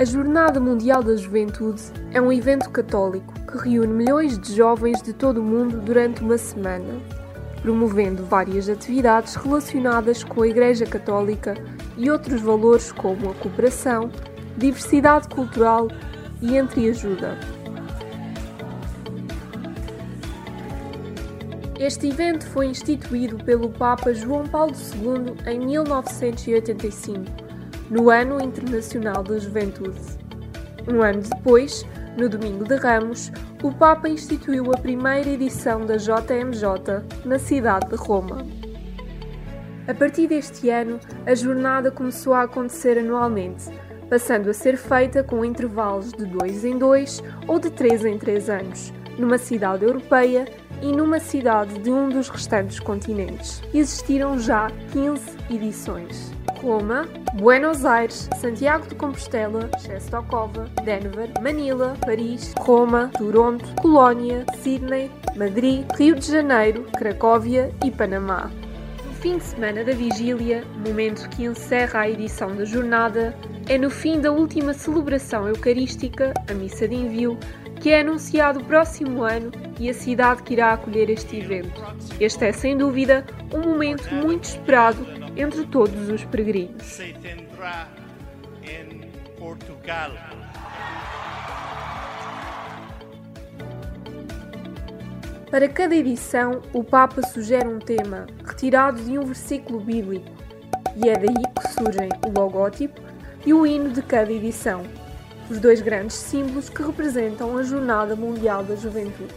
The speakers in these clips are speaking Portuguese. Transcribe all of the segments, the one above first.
A Jornada Mundial da Juventude é um evento católico que reúne milhões de jovens de todo o mundo durante uma semana, promovendo várias atividades relacionadas com a Igreja Católica e outros valores como a cooperação, diversidade cultural e entreajuda. Este evento foi instituído pelo Papa João Paulo II em 1985 no Ano Internacional da Juventude. Um ano depois, no Domingo de Ramos, o Papa instituiu a primeira edição da JMJ na cidade de Roma. A partir deste ano, a jornada começou a acontecer anualmente, passando a ser feita com intervalos de dois em dois ou de três em três anos, numa cidade europeia e numa cidade de um dos restantes continentes. Existiram já 15 edições. Roma, Buenos Aires, Santiago de Compostela, Czestochowa, Denver, Manila, Paris, Roma, Toronto, Colónia, Sydney, Madrid, Rio de Janeiro, Cracóvia e Panamá. No fim de semana da vigília, momento que encerra a edição da jornada, é no fim da última celebração eucarística, a missa de envio, que é anunciado o próximo ano e a cidade que irá acolher este evento. Este é, sem dúvida, um momento muito esperado entre todos os peregrinos. se tendrá en Portugal. Para cada edição, o Papa sugere um tema retirado de um versículo bíblico, e é daí que surgem o logótipo e o hino de cada edição, os dois grandes símbolos que representam a Jornada Mundial da Juventude.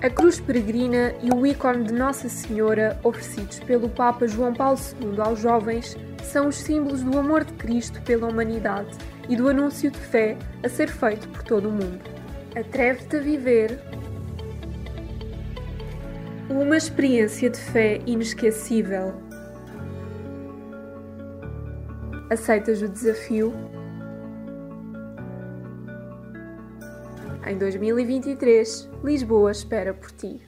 A cruz peregrina e o ícone de Nossa Senhora, oferecidos pelo Papa João Paulo II aos jovens, são os símbolos do amor de Cristo pela humanidade e do anúncio de fé a ser feito por todo o mundo. Atreve-te a viver uma experiência de fé inesquecível. Aceitas o desafio? Em 2023, Lisboa espera por ti.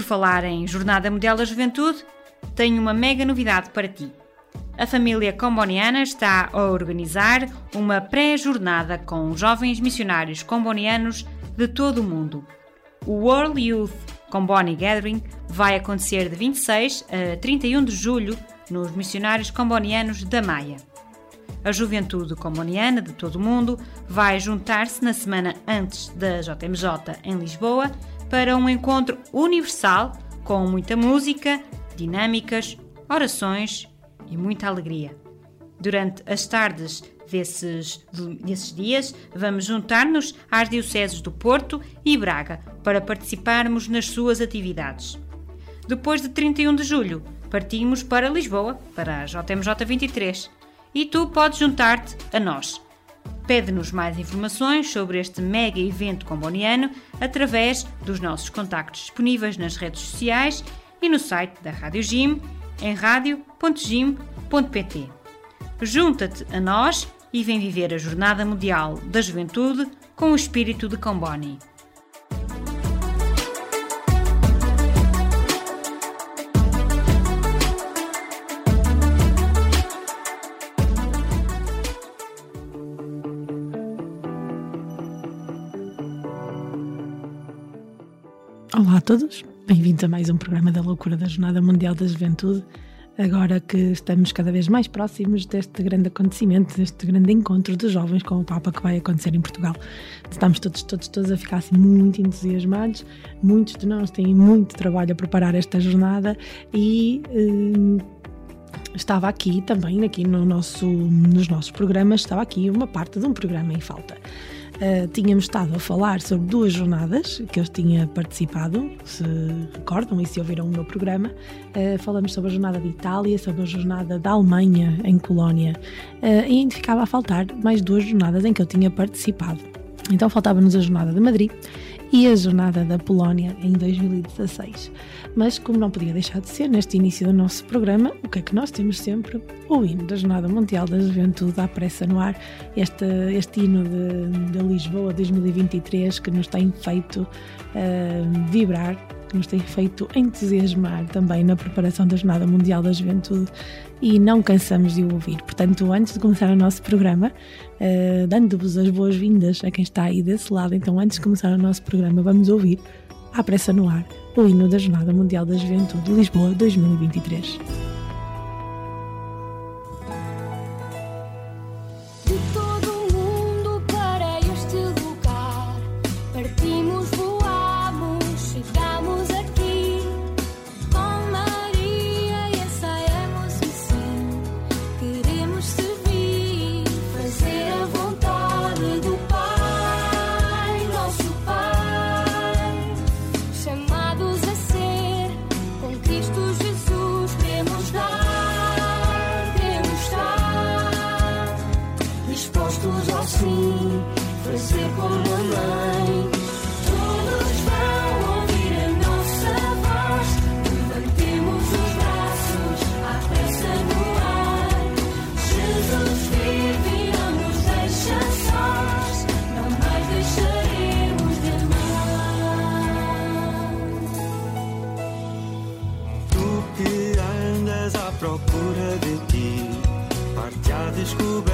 Por falar em Jornada Mundial da Juventude, tenho uma mega novidade para ti. A família comboniana está a organizar uma pré-jornada com jovens missionários combonianos de todo o mundo. O World Youth Comboni Gathering vai acontecer de 26 a 31 de julho nos missionários combonianos da Maia. A juventude comboniana de todo o mundo vai juntar-se na semana antes da JMJ em Lisboa para um encontro universal com muita música, dinâmicas, orações e muita alegria. Durante as tardes desses, desses dias, vamos juntar-nos às dioceses do Porto e Braga para participarmos nas suas atividades. Depois de 31 de julho, partimos para Lisboa, para a JMJ 23, e tu podes juntar-te a nós. Pede-nos mais informações sobre este mega evento comboniano através dos nossos contactos disponíveis nas redes sociais e no site da Rádio Gym em radio.gym.pt. Junta-te a nós e vem viver a Jornada Mundial da Juventude com o espírito de Comboni. Todos, bem-vindos a mais um programa da Loucura da Jornada Mundial da Juventude. Agora que estamos cada vez mais próximos deste grande acontecimento, deste grande encontro dos jovens com o Papa que vai acontecer em Portugal. Estamos todos, todos, todos a ficar assim muito entusiasmados. Muitos de nós têm muito trabalho a preparar esta jornada e hum, estava aqui também, aqui no nosso, nos nossos programas, estava aqui uma parte de um programa em falta. Uh, tínhamos estado a falar sobre duas jornadas que eu tinha participado, se recordam e se ouviram o meu programa. Uh, falamos sobre a jornada de Itália, sobre a jornada da Alemanha em Colónia uh, e ainda ficava a faltar mais duas jornadas em que eu tinha participado. Então faltava-nos a jornada de Madrid e a jornada da Polónia em 2016. Mas, como não podia deixar de ser, neste início do nosso programa, o que é que nós temos sempre? O hino da Jornada Mundial da Juventude à pressa no ar, este, este hino de, de Lisboa 2023 que nos tem feito uh, vibrar que nos tem feito entusiasmar também na preparação da Jornada Mundial da Juventude e não cansamos de o ouvir. Portanto, antes de começar o nosso programa, uh, dando-vos as boas-vindas a quem está aí desse lado, então antes de começar o nosso programa, vamos ouvir, à pressa no ar, o hino da Jornada Mundial da Juventude Lisboa 2023. Sempre és feliz. Todos vão ouvir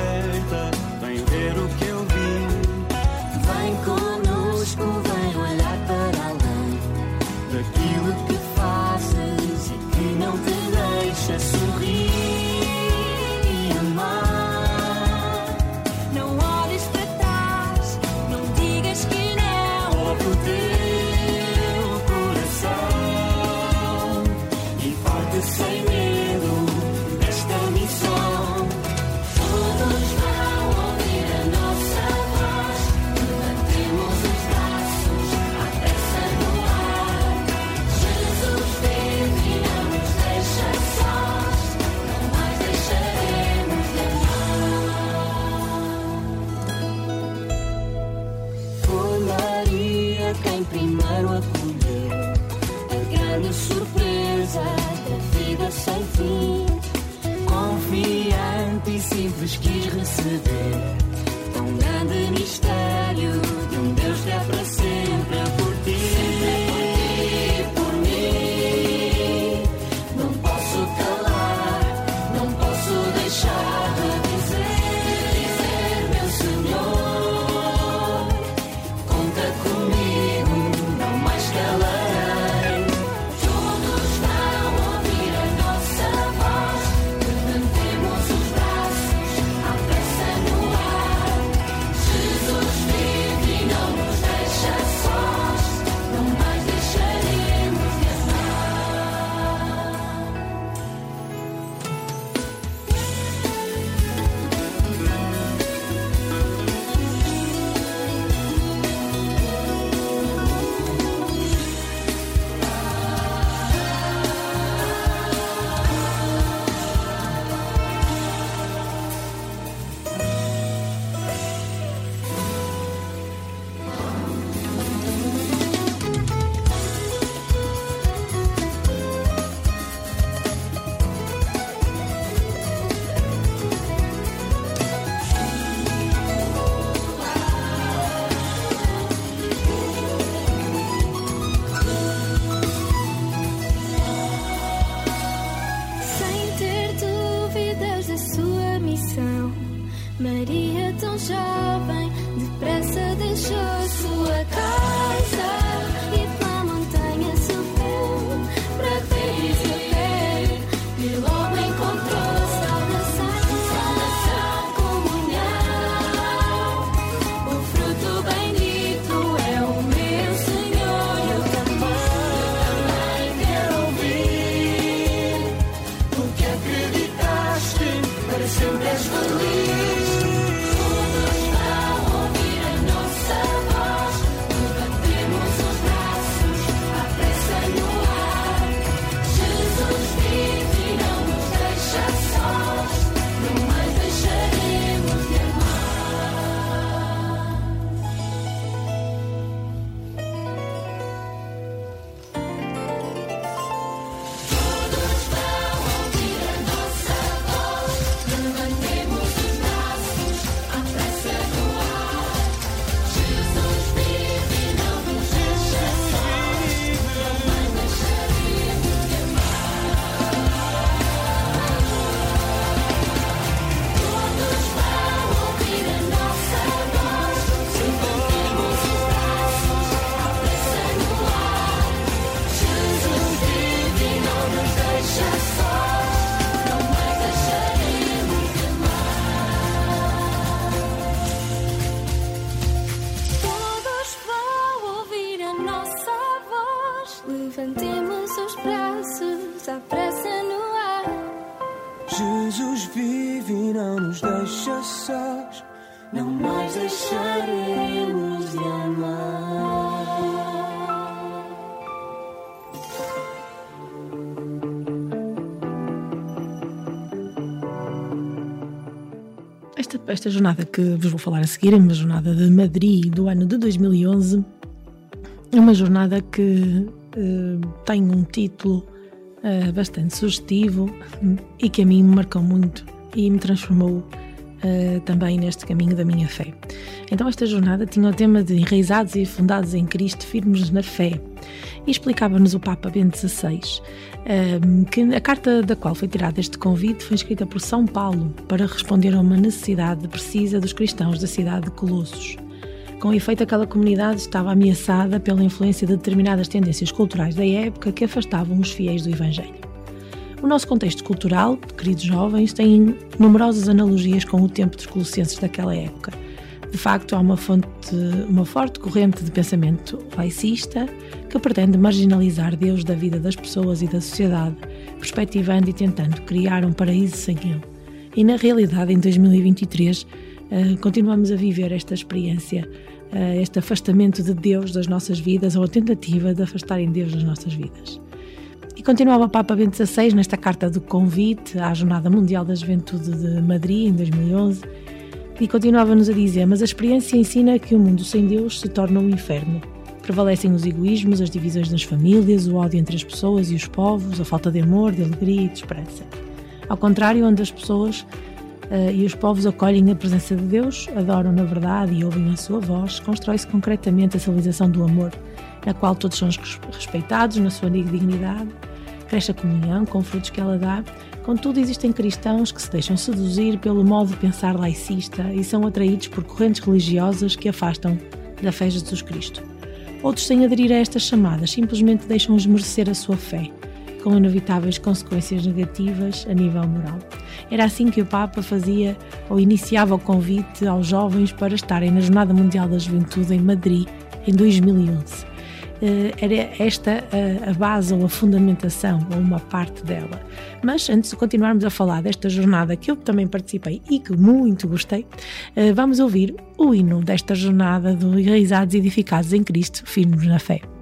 não nos deixa sós. Não mais deixaremos de amar. Esta, esta jornada que vos vou falar a seguir é uma jornada de Madrid do ano de 2011. É uma jornada que uh, tem um título uh, bastante sugestivo e que a mim me marcou muito e me transformou uh, também neste caminho da minha fé. Então, esta jornada tinha o tema de enraizados e fundados em Cristo, firmes na fé. E explicava-nos o Papa Bento XVI um, que a carta da qual foi tirado este convite foi escrita por São Paulo para responder a uma necessidade precisa dos cristãos da cidade de Colossos. Com efeito, aquela comunidade estava ameaçada pela influência de determinadas tendências culturais da época que afastavam os fiéis do Evangelho. O nosso contexto cultural, queridos jovens, tem numerosas analogias com o tempo dos colossenses daquela época. De facto, há uma, fonte, uma forte corrente de pensamento laicista que pretende marginalizar Deus da vida das pessoas e da sociedade, perspectivando e tentando criar um paraíso sem Ele. E na realidade, em 2023, eh, continuamos a viver esta experiência, eh, este afastamento de Deus das nossas vidas ou a tentativa de afastarem Deus das nossas vidas. E continuava o Papa Bento XVI nesta carta do convite à Jornada Mundial da Juventude de Madrid, em 2011, e continuava-nos a dizer: Mas a experiência ensina que o mundo sem Deus se torna um inferno. Prevalecem os egoísmos, as divisões nas famílias, o ódio entre as pessoas e os povos, a falta de amor, de alegria e de esperança. Ao contrário, onde as pessoas uh, e os povos acolhem a presença de Deus, adoram na verdade e ouvem a sua voz, constrói-se concretamente a civilização do amor, na qual todos são respeitados na sua dignidade, cresce a comunhão com frutos que ela dá. Contudo, existem cristãos que se deixam seduzir pelo modo de pensar laicista e são atraídos por correntes religiosas que afastam da fé de Jesus Cristo. Outros, sem aderir a estas chamadas, simplesmente deixam esmorecer a sua fé, com inevitáveis consequências negativas a nível moral. Era assim que o Papa fazia ou iniciava o convite aos jovens para estarem na Jornada Mundial da Juventude em Madrid em 2011. Eh, era esta a base ou a fundamentação, ou uma parte dela. Mas antes de continuarmos a falar desta jornada que eu também participei e que muito gostei, eh, vamos ouvir o hino desta jornada do Realizados e Edificados em Cristo, firmes na fé.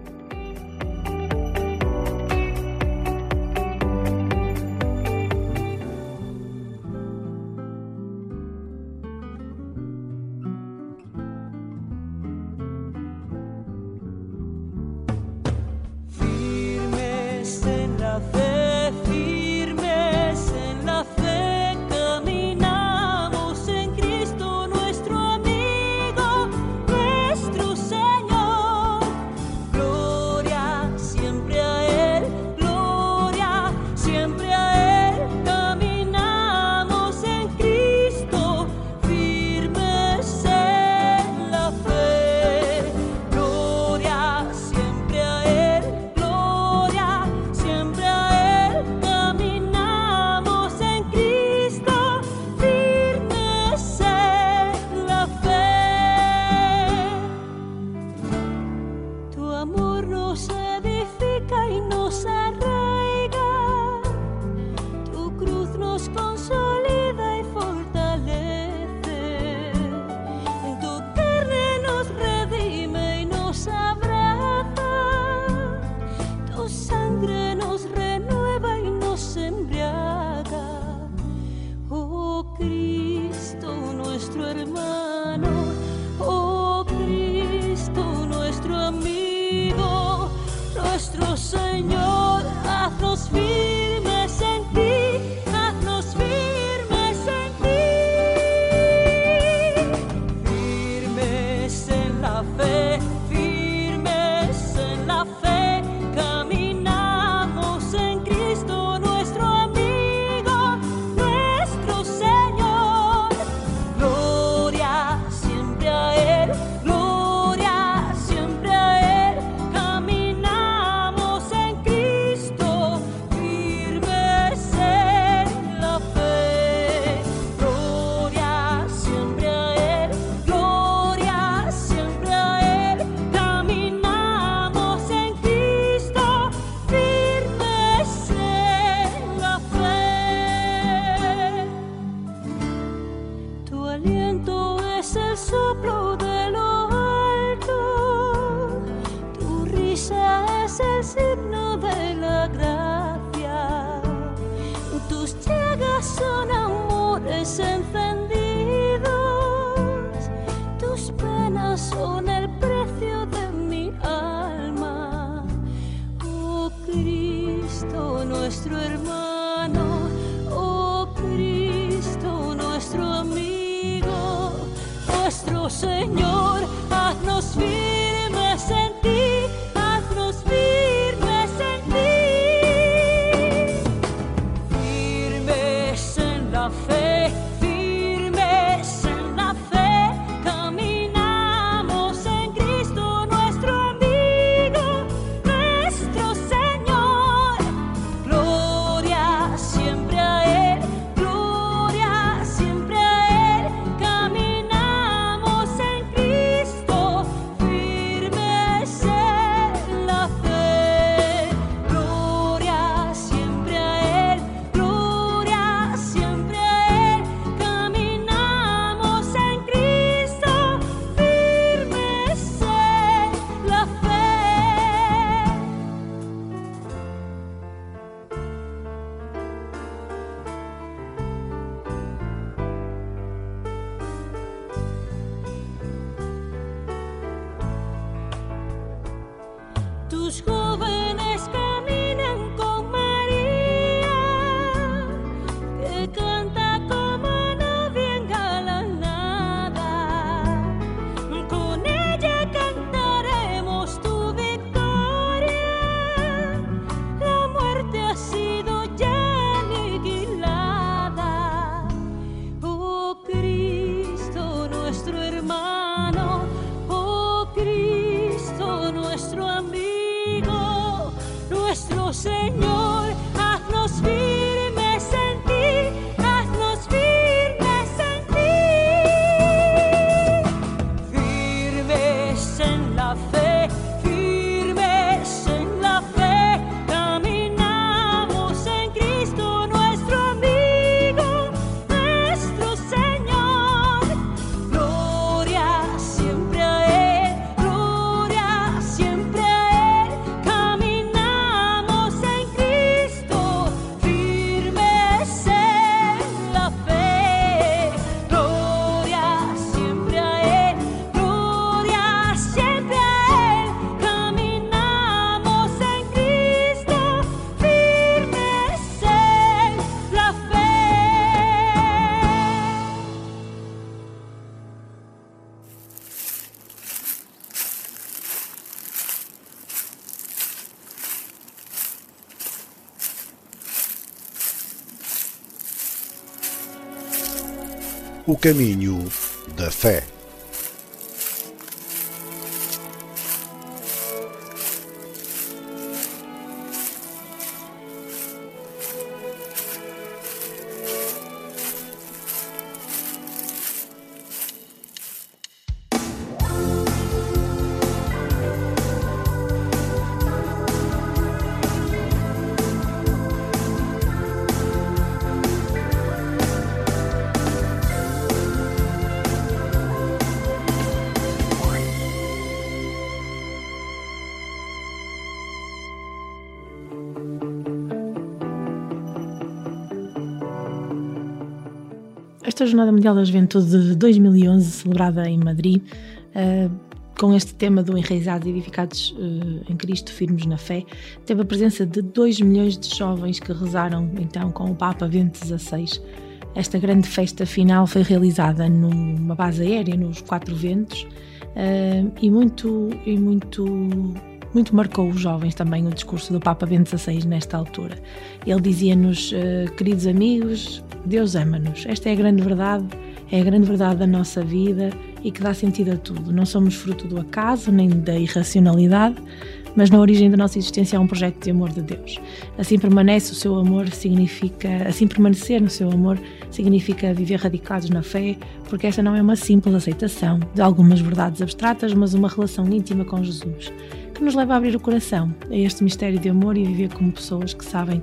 Caminho da fé. Esta Jornada Mundial da Juventude de 2011, celebrada em Madrid, eh, com este tema do Enraizados e Edificados eh, em Cristo, firmes na fé, teve a presença de 2 milhões de jovens que rezaram então com o Papa Bento XVI. Esta grande festa final foi realizada numa base aérea nos Quatro Ventos eh, e muito e muito muito marcou os jovens também o discurso do Papa Bento XVI nesta altura. Ele dizia-nos, eh, queridos amigos, Deus ama-nos. Esta é a grande verdade, é a grande verdade da nossa vida e que dá sentido a tudo. Não somos fruto do acaso nem da irracionalidade, mas na origem da nossa existência há um projeto de amor de Deus. Assim permanece o seu amor, significa, assim permanecer no seu amor significa viver radicados na fé, porque esta não é uma simples aceitação de algumas verdades abstratas, mas uma relação íntima com Jesus, que nos leva a abrir o coração a este mistério de amor e viver como pessoas que sabem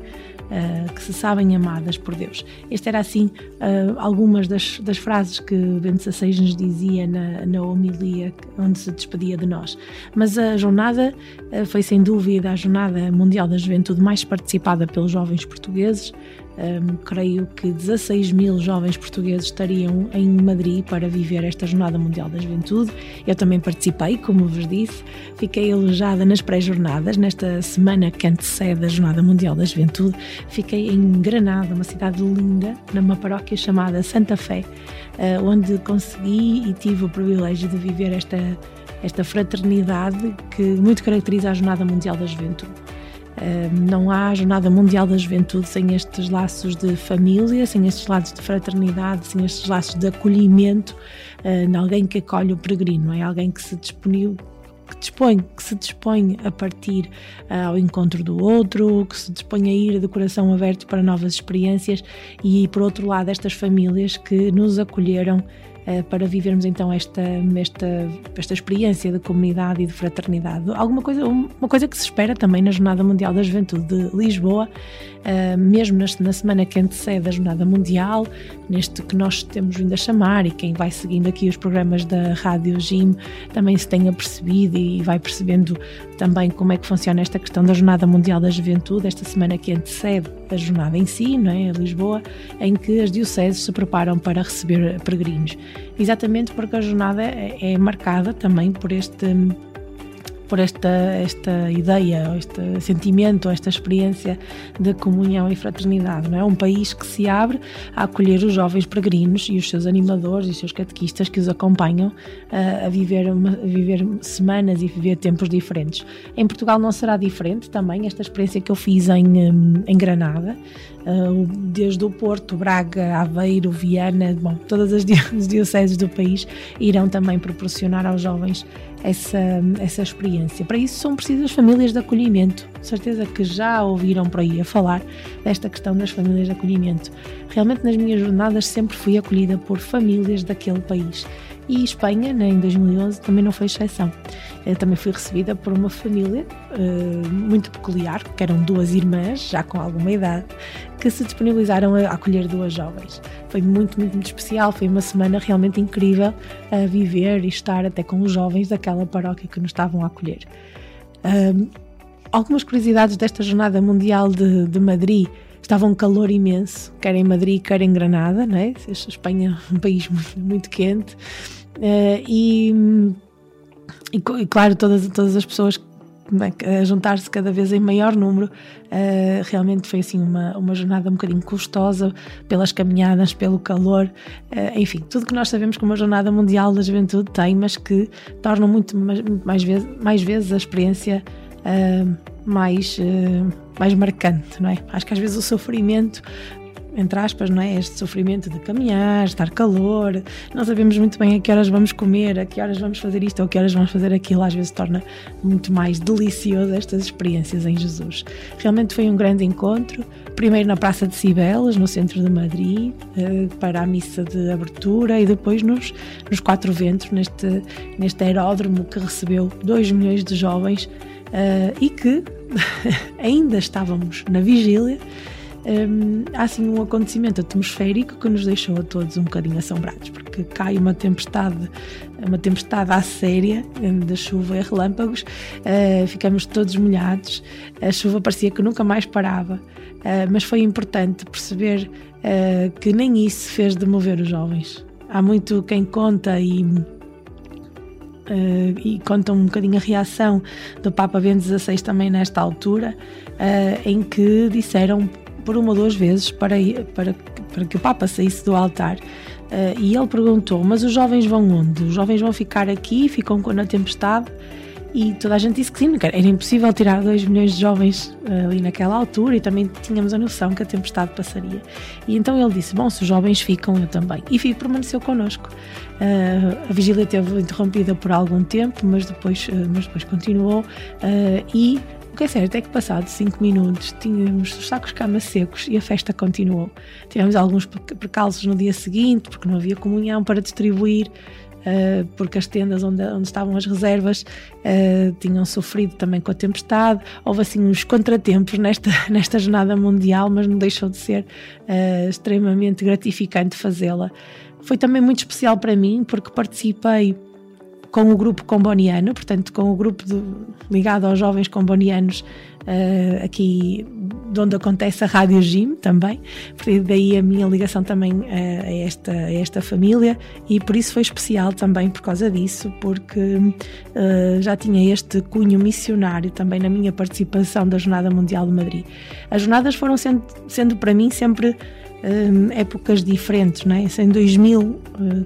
uh, que se sabem amadas por Deus. Esta era assim uh, algumas das, das, frases que Bento XVI nos dizia na, na homilia onde se despedia de nós. Mas a jornada uh, foi sem dúvida a Jornada Mundial da Juventude mais participada pelos jovens portugueses. Um, creio que 16 mil jovens portugueses estariam em Madrid para viver esta Jornada Mundial da Juventude. Eu também participei, como vos disse, fiquei alojada nas pré-jornadas, nesta semana que antecede a Jornada Mundial da Juventude. Fiquei em Granada, uma cidade linda, numa paróquia chamada Santa Fé, uh, onde consegui e tive o privilégio de viver esta, esta fraternidade que muito caracteriza a Jornada Mundial da Juventude não há Jornada Mundial da Juventude sem estes laços de família, sem estes laços de fraternidade, sem estes laços de acolhimento uh, alguém que acolhe o peregrino, é? Alguém que se disponibil, que, dispõe, que se dispõe a partir uh, ao encontro do outro, que se dispõe a ir de coração aberto para novas experiências e, por outro lado, estas famílias que nos acolheram para vivermos então esta, esta, esta experiência de comunidade e de fraternidade. Alguma coisa, uma coisa que se espera também na Jornada Mundial da Juventude de Lisboa, uh, mesmo na semana que antecede a Jornada Mundial, neste que nós temos vindo a chamar, e quem vai seguindo aqui os programas da Rádio Jim também se tenha percebido e vai percebendo também como é que funciona esta questão da Jornada Mundial da Juventude, esta semana que antecede a jornada em si, não é? a Lisboa, em que as dioceses se preparam para receber peregrinos. Exatamente porque a jornada é, é marcada também por este por esta, esta ideia, este sentimento, esta experiência de comunhão e fraternidade. Não é um país que se abre a acolher os jovens peregrinos e os seus animadores e os seus catequistas que os acompanham a, a viver, a viver semanas e viver tempos diferentes. Em Portugal não será diferente também, esta experiência que eu fiz em, em Granada, desde o Porto, Braga, Aveiro, Viana, bom, todas as dioceses do país irão também proporcionar aos jovens essa, essa experiência. Para isso são precisas famílias de acolhimento. Certeza que já ouviram por aí a falar desta questão das famílias de acolhimento. Realmente nas minhas jornadas sempre fui acolhida por famílias daquele país. E Espanha, né, em 2011, também não foi exceção. Eu também fui recebida por uma família uh, muito peculiar, que eram duas irmãs, já com alguma idade, que se disponibilizaram a acolher duas jovens. Foi muito, muito, muito especial. Foi uma semana realmente incrível a viver e estar até com os jovens daquela paróquia que nos estavam a acolher. Algumas curiosidades desta Jornada Mundial de, de Madrid estava um calor imenso, quer em Madrid, quer em Granada, é? A Espanha é um país muito, muito quente. Uh, e, e, claro, todas, todas as pessoas a juntar-se cada vez em maior número. Uh, realmente foi assim uma, uma jornada um bocadinho custosa pelas caminhadas, pelo calor, uh, enfim, tudo que nós sabemos que uma jornada mundial da juventude tem, mas que torna muito mais, mais, vezes, mais vezes a experiência uh, mais, mais marcante, não é? Acho que às vezes o sofrimento entre aspas, não é? Este sofrimento de caminhar, estar calor, não sabemos muito bem a que horas vamos comer, a que horas vamos fazer isto ou a que horas vamos fazer aquilo, às vezes torna muito mais delicioso estas experiências em Jesus. Realmente foi um grande encontro, primeiro na Praça de Cibeles, no centro de Madrid, eh, para a missa de abertura e depois nos, nos Quatro Ventos, neste, neste aeródromo que recebeu 2 milhões de jovens eh, e que ainda estávamos na vigília um, há assim um acontecimento atmosférico que nos deixou a todos um bocadinho assombrados, porque cai uma tempestade, uma tempestade à séria de chuva e relâmpagos, uh, ficamos todos molhados, a chuva parecia que nunca mais parava, uh, mas foi importante perceber uh, que nem isso fez de mover os jovens. Há muito quem conta e Uh, e conta um bocadinho a reação do Papa Bento XVI também nesta altura, uh, em que disseram por uma ou duas vezes para, para, para que o Papa saísse do altar. Uh, e ele perguntou: Mas os jovens vão onde? Os jovens vão ficar aqui, ficam na tempestade? E toda a gente disse que sim, era impossível tirar 2 milhões de jovens uh, ali naquela altura e também tínhamos a noção que a tempestade passaria. E então ele disse: Bom, se os jovens ficam, eu também. E permaneceu connosco. Uh, a vigília teve interrompida por algum tempo, mas depois, uh, mas depois continuou e o que é certo é que, passados 5 minutos, tínhamos os sacos de cama secos e a festa continuou. Tivemos alguns percalços no dia seguinte, porque não havia comunhão para distribuir, uh, porque as tendas onde, onde estavam as reservas uh, tinham sofrido também com a tempestade. Houve assim uns contratempos nesta, nesta jornada mundial, mas não deixou de ser uh, extremamente gratificante fazê-la. Foi também muito especial para mim, porque participei com o grupo comboniano, portanto, com o grupo de, ligado aos jovens combonianos, uh, aqui de onde acontece a Rádio Gym também, daí a minha ligação também uh, a, esta, a esta família e por isso foi especial também por causa disso, porque uh, já tinha este cunho missionário também na minha participação da Jornada Mundial de Madrid. As jornadas foram sendo, sendo para mim sempre épocas diferentes, não é? Em 2000,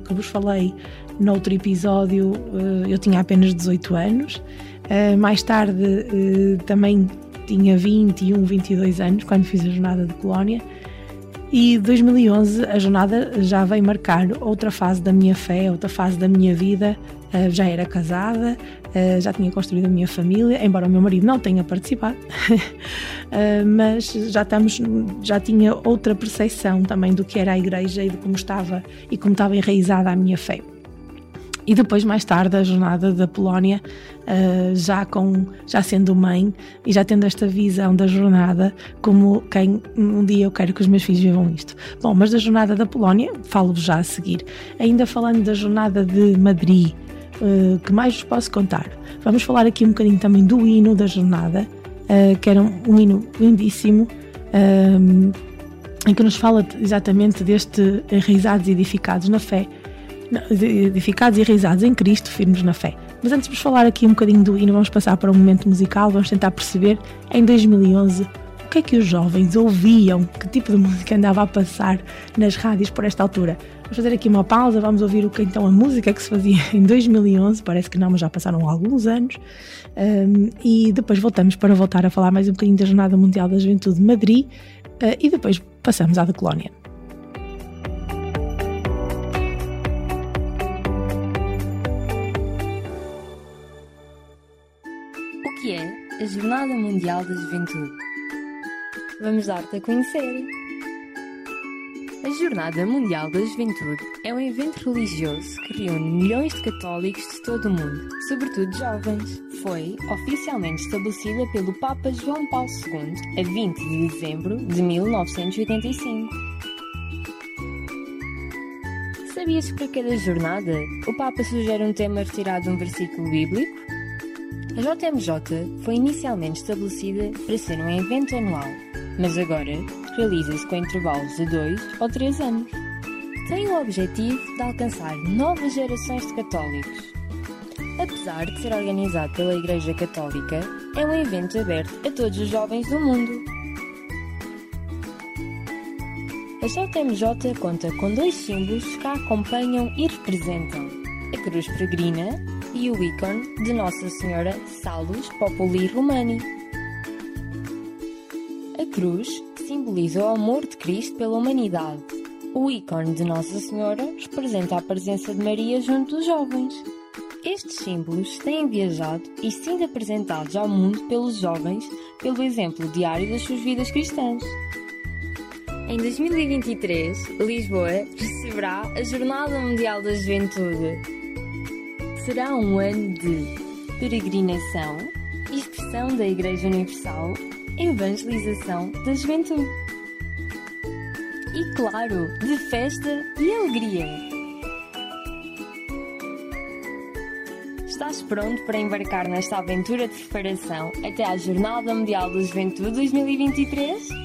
que vos falei, Noutro episódio eh, eu tinha apenas 18 anos. Eh, mais tarde eh, também tinha 21, 22 anos quando fiz a jornada de colónia. E 2011 a jornada já veio marcar outra fase da minha fé, outra fase da minha vida. Já era casada, já tinha construído a minha família, embora o meu marido não tenha participado, mas já estamos, já tinha outra percepção também do que era a igreja e de como estava e como estava enraizada a minha fé. E depois, mais tarde, a jornada da Polónia, uh, já, com, já sendo mãe e já tendo esta visão da jornada como quem um dia eu quero que os meus filhos vivam isto. Bom, mas da jornada da Polónia, falo-vos já a seguir. Ainda falando da jornada de Madrid, uh, que mais vos posso contar? Vamos falar aqui um bocadinho também do hino da jornada, uh, que era um, um hino lindíssimo. em que nos fala exatamente deste enraizados e edificados na fé, edificados e enraizados em Cristo, firmes na fé. Mas antes de falar aqui um bocadinho do hino, vamos passar para um momento musical, vamos tentar perceber em 2011 o que é que os jovens ouviam, que tipo de música andava a passar nas rádios por esta altura. Vamos fazer aqui uma pausa, vamos ouvir o que então a música que se fazia em 2011, parece que não, mas já passaram alguns anos, um, e depois voltamos para voltar a falar mais um bocadinho da Jornada Mundial da Juventude de Madrid, uh, e depois passamos à da Colónia. A Jornada Mundial da Juventude. Vamos dar-te a conhecer. A Jornada Mundial da Juventude é um evento religioso que reúne milhões de católicos de todo o mundo, sobretudo jovens. Foi oficialmente estabelecida pelo Papa João Paulo II a 20 de dezembro de 1985. Sabias que para cada jornada o Papa sugere um tema retirado de um versículo bíblico? A JMJ foi inicialmente estabelecida para ser um evento anual, mas agora realiza-se com intervalos de 2 ou 3 anos. Tem o objetivo de alcançar novas gerações de católicos. Apesar de ser organizado pela Igreja Católica, é um evento aberto a todos os jovens do mundo. A JMJ conta com dois símbolos que a acompanham e representam: a cruz peregrina e o ícone de Nossa Senhora Salus Populi Romani. A cruz simboliza o amor de Cristo pela humanidade. O ícone de Nossa Senhora representa a presença de Maria junto dos jovens. Estes símbolos têm viajado e sido apresentados ao mundo pelos jovens pelo exemplo diário das suas vidas cristãs. Em 2023, Lisboa receberá a Jornada Mundial da Juventude, será um ano de peregrinação, expressão da Igreja Universal, evangelização da juventude. E, claro, de festa e alegria. Estás pronto para embarcar nesta aventura de preparação até à Jornada Mundial da Juventude 2023?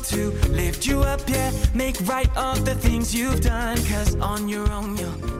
To lift you up, yeah. Make right all the things you've done. Cause on your own, you'll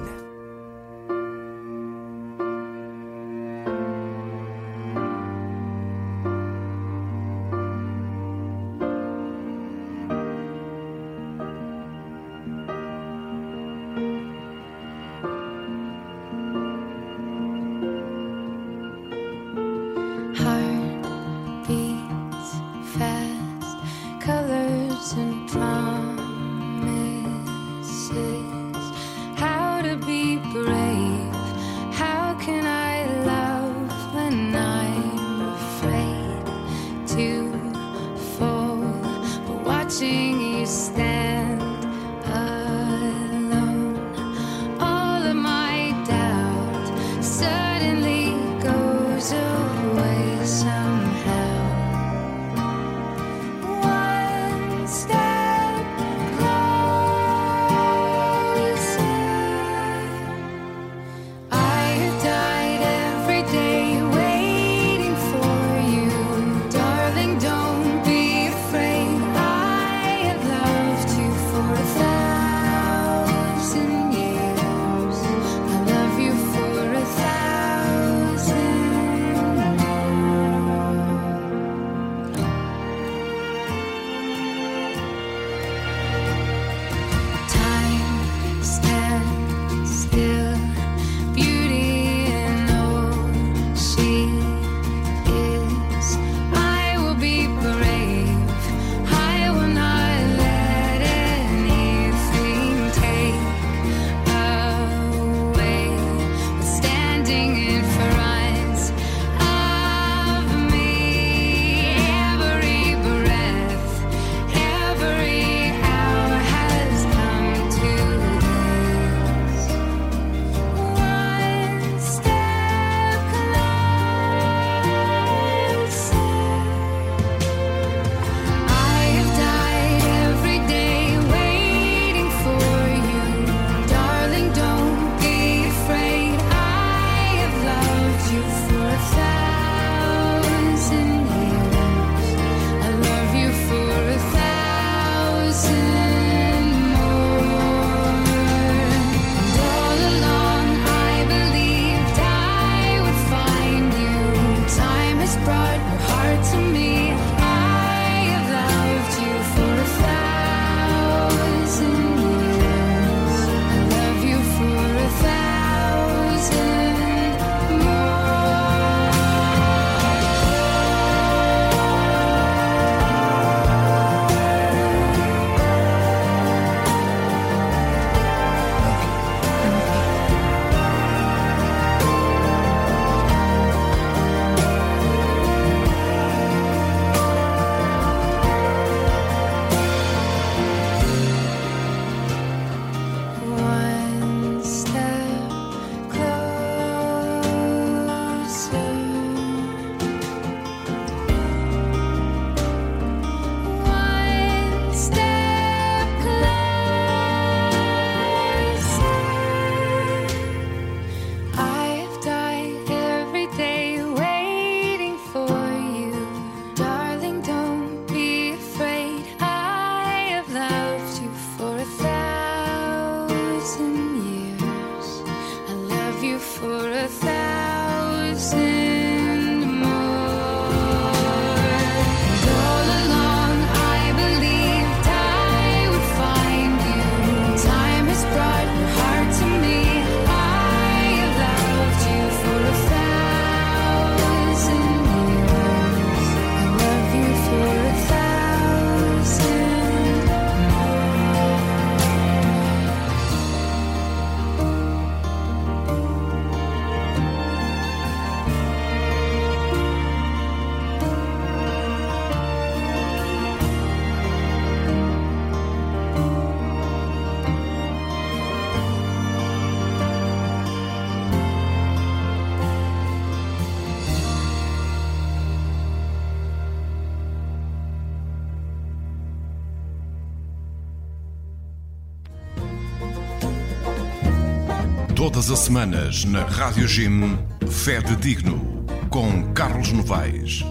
Todas as semanas na Rádio Jim, Fé de Digno, com Carlos Novaes.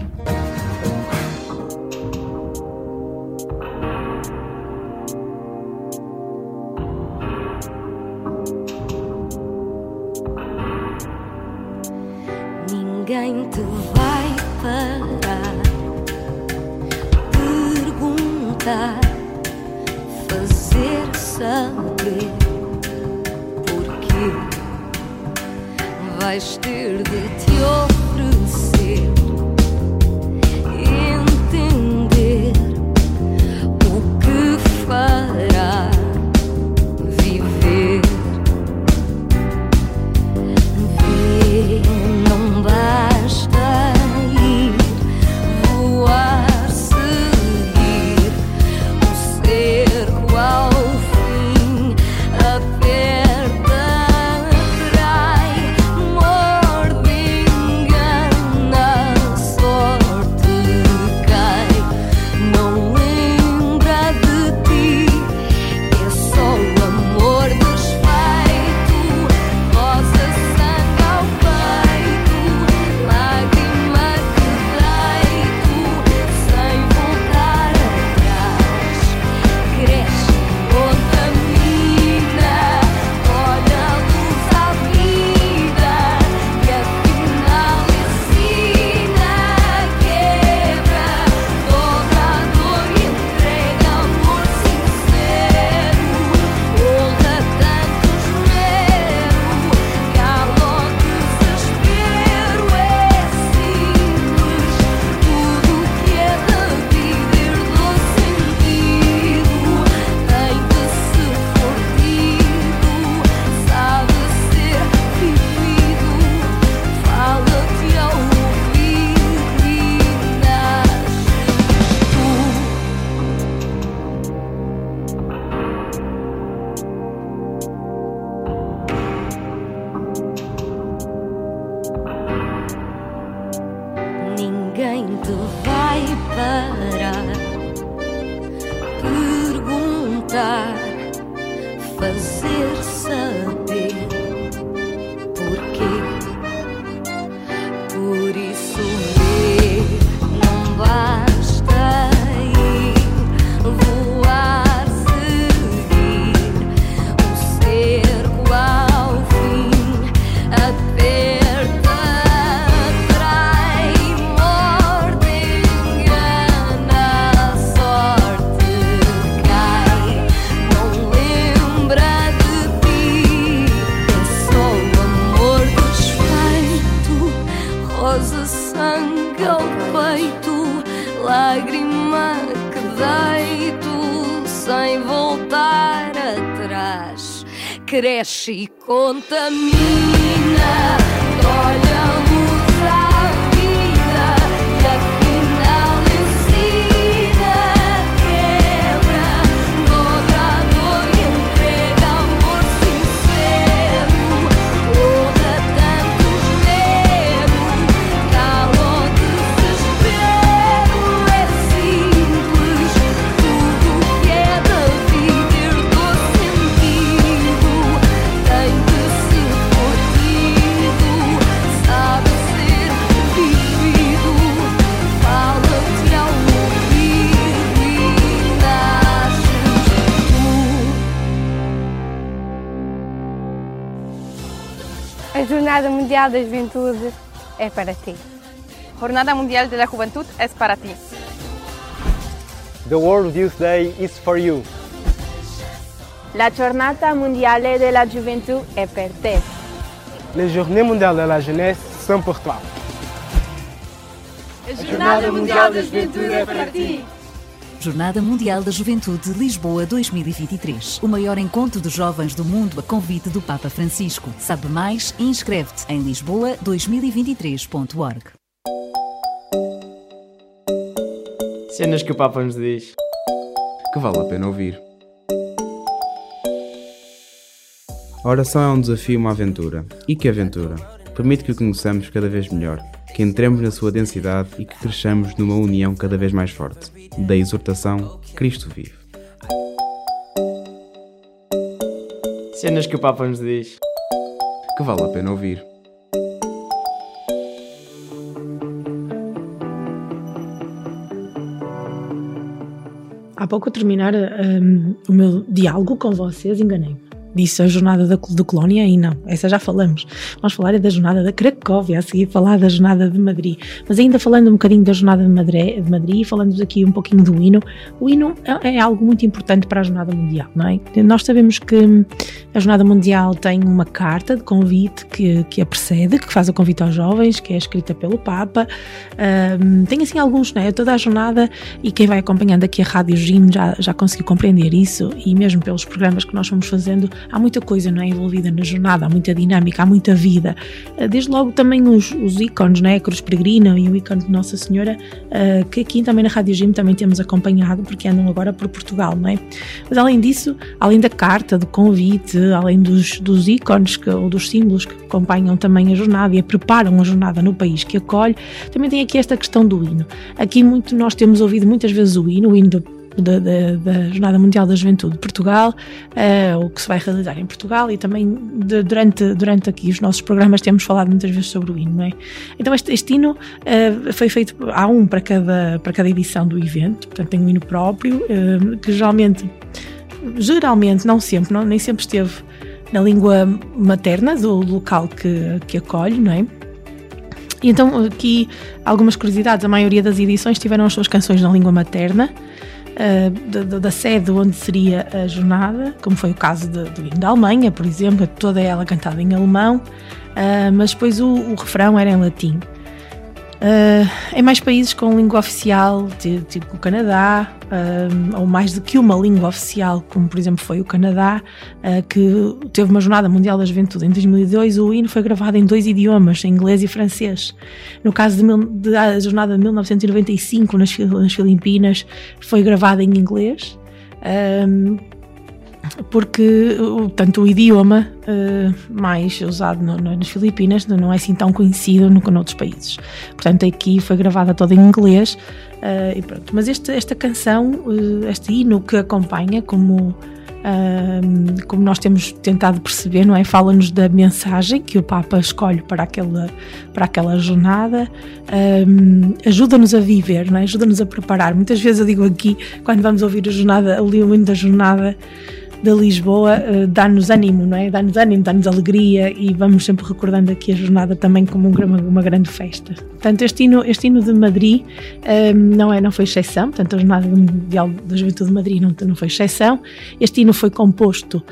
Jornada Mundial da Juventude é para ti. Jornada Mundial de la Juventud es para ti. The World Youth Day is for you. La Giornata Mondiale della Gioventù è per te. Les Journées Mondiales de la Jeunesse sont pour toi. A Jornada Mundial da Juventude é para ti. Jornada Mundial da Juventude Lisboa 2023. O maior encontro de jovens do mundo a convite do Papa Francisco. Sabe mais e inscreve-te em lisboa2023.org. Cenas que o Papa nos diz. Que vale a pena ouvir. A oração é um desafio, uma aventura. E que aventura? Permite que o conheçamos cada vez melhor, que entremos na sua densidade e que cresçamos numa união cada vez mais forte. Da exortação, Cristo vive. Cenas que o Papa nos diz. que vale a pena ouvir. Há pouco a terminar um, o meu diálogo com vocês, enganei-me disse a jornada da, de Colónia e não, essa já falamos. Vamos falar é da jornada da Cracóvia, a seguir falar da jornada de Madrid. Mas ainda falando um bocadinho da jornada de Madrid, de Madrid falando aqui um pouquinho do hino, o hino é, é algo muito importante para a jornada mundial, não é? Nós sabemos que a jornada mundial tem uma carta de convite que, que a precede, que faz o convite aos jovens, que é escrita pelo Papa. Tem assim alguns, não é? Toda a jornada e quem vai acompanhando aqui a Rádio Gym já, já conseguiu compreender isso e mesmo pelos programas que nós fomos fazendo, há muita coisa não é, envolvida na jornada, há muita dinâmica, há muita vida. Eh, desde logo também os, os ícones, não é? a Cruz Peregrina e o ícone de Nossa Senhora, uh, que aqui também na Rádio Gym também temos acompanhado, porque andam agora por Portugal, não é? Mas além disso, além da carta, do convite, além dos, dos ícones que, ou dos símbolos que acompanham também a jornada e a preparam a jornada no país que acolhe, também tem aqui esta questão do hino. Aqui muito nós temos ouvido muitas vezes o hino, o hino do da, da, da, Jornada Mundial da Juventude de Portugal, uh, o que se vai realizar em Portugal e também de, durante, durante aqui os nossos programas temos falado muitas vezes sobre o hino, não é? Então este, este hino uh, foi feito, há um para cada, para cada edição do evento, portanto tem um hino próprio, uh, que geralmente, geralmente, não sempre, não, nem sempre esteve na língua materna do local que, que acolhe, não é? E então aqui algumas curiosidades, a maioria das edições tiveram as suas canções na língua materna, uh, da, da, sede onde seria a jornada, como foi o caso de, do hino da Alemanha, por exemplo, toda ela cantada em alemão, uh, mas depois o, o refrão era em latim. Uh, em mais países com língua oficial, tipo o Canadá, uh, ou mais do que uma língua oficial, como por exemplo foi o Canadá, uh, que teve uma Jornada Mundial da Juventude em 2002, o hino foi gravado em dois idiomas, em inglês e francês. No caso da Jornada de 1995, nas, nas Filipinas, foi gravado em inglês porque tanto o idioma uh, mais usado no, no, nas Filipinas não é assim tão conhecido no, noutros países. Portanto, aqui foi gravada toda em inglês uh, e pronto. Mas este, esta canção, uh, este hino que acompanha, como, como nós temos tentado perceber, não é? Fala-nos da mensagem que o Papa escolhe para aquela, para aquela jornada, ajuda-nos a viver, não é? Ajuda-nos a preparar. Muitas vezes eu digo aqui, quando vamos ouvir a jornada, o hino da jornada, de Lisboa uh, dá-nos ânimo, não é? Dá-nos ânimo, dá-nos alegria e vamos sempre recordando aqui a jornada também como uma, grande festa. Portanto, este hino, este hino de Madrid ehm, não, é, não foi exceção, portanto, a Jornada Mundial da Juventude de Madrid não, não foi exceção. Este hino foi composto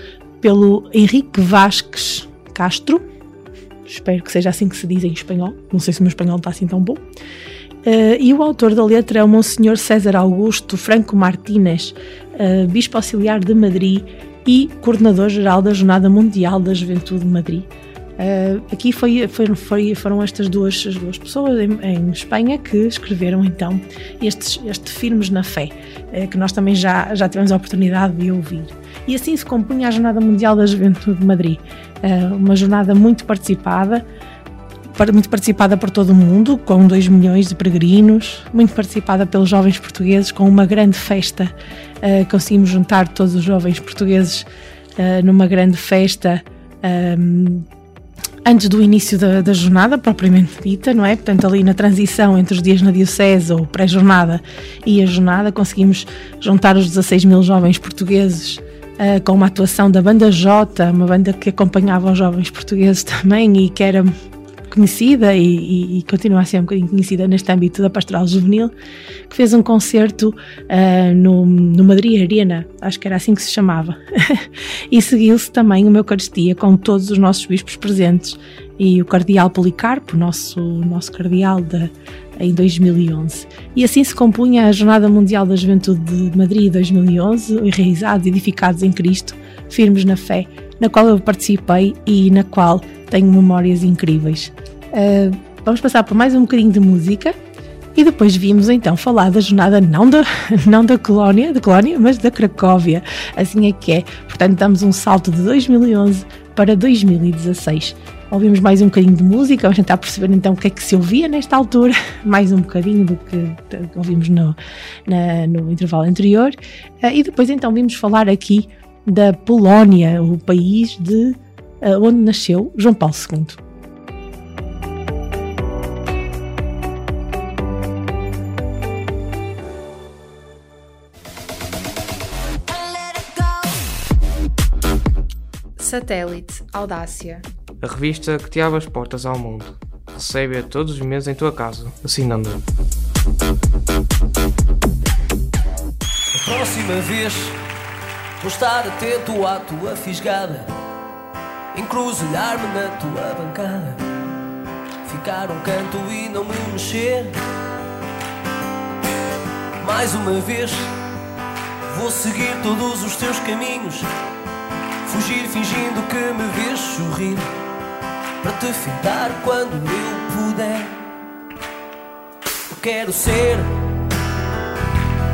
pelo Henrique Vasques Castro, espero que seja assim que se diz em espanhol, não sei se o meu espanhol está assim tão bom. Uh, e o autor da letra é o Monsenhor César Augusto Franco Martínez, uh, Bispo Auxiliar de Madrid e Coordenador-Geral da Jornada Mundial da Juventude de Madrid. Uh, aqui foi, foi, foi, foram estas duas, as duas pessoas em, em, Espanha que escreveram então estes, este Firmes na Fé, que nós também já, já tivemos a oportunidade de ouvir. E assim se compunha a Jornada Mundial da Juventude de Madrid, uma jornada muito participada, muito participada por todo o mundo, com 2 milhões de peregrinos, muito participada pelos jovens portugueses, com uma grande festa. Uh, conseguimos juntar todos os jovens portugueses uh, numa grande festa um, antes do início da, da, jornada, propriamente dita, não é? Portanto, ali na transição entre os dias na Diocese ou pré-jornada e a jornada, conseguimos juntar os 16 mil jovens portugueses. Uh, com uma atuação da banda J, uma banda que acompanhava os jovens portugueses também e que era conhecida e, e, e, continua a ser um bocadinho conhecida neste âmbito da pastoral juvenil, que fez um concerto uh, no, no Madrid Arena, acho que era assim que se chamava, e seguiu-se também uma Eucaristia com todos os nossos bispos presentes e o cardeal Policarpo, nosso, nosso cardeal de, em 2011. E assim se compunha a Jornada Mundial da Juventude de Madrid 2011, realizados e edificados em Cristo, firmes na fé, na qual eu participei e na qual tenho memórias incríveis. Uh, vamos passar por mais um bocadinho de música e depois vimos então falar da jornada não da, não da colónia, da colónia, mas da Cracóvia. Assim é que é. Portanto, damos um salto de 2011 para 2016. Ouvimos mais um bocadinho de música, vamos tentar perceber então o que é que se ouvia nesta altura, mais um bocadinho do que ouvimos no, na, no intervalo anterior. Uh, e depois então vimos falar aqui da Polónia, o país de uh, onde nasceu João Paulo II. Satélite Audácia. A revista que te abre as portas ao mundo. Recebe-a todos os meses em tua casa, assinando. A próxima vez vou estar atento à tua fisgada, encruzilhar-me na tua bancada, ficar um canto e não me mexer. Mais uma vez vou seguir todos os teus caminhos, fugir fingindo que me vês sorrir, para te fitar quando eu puder. Eu quero ser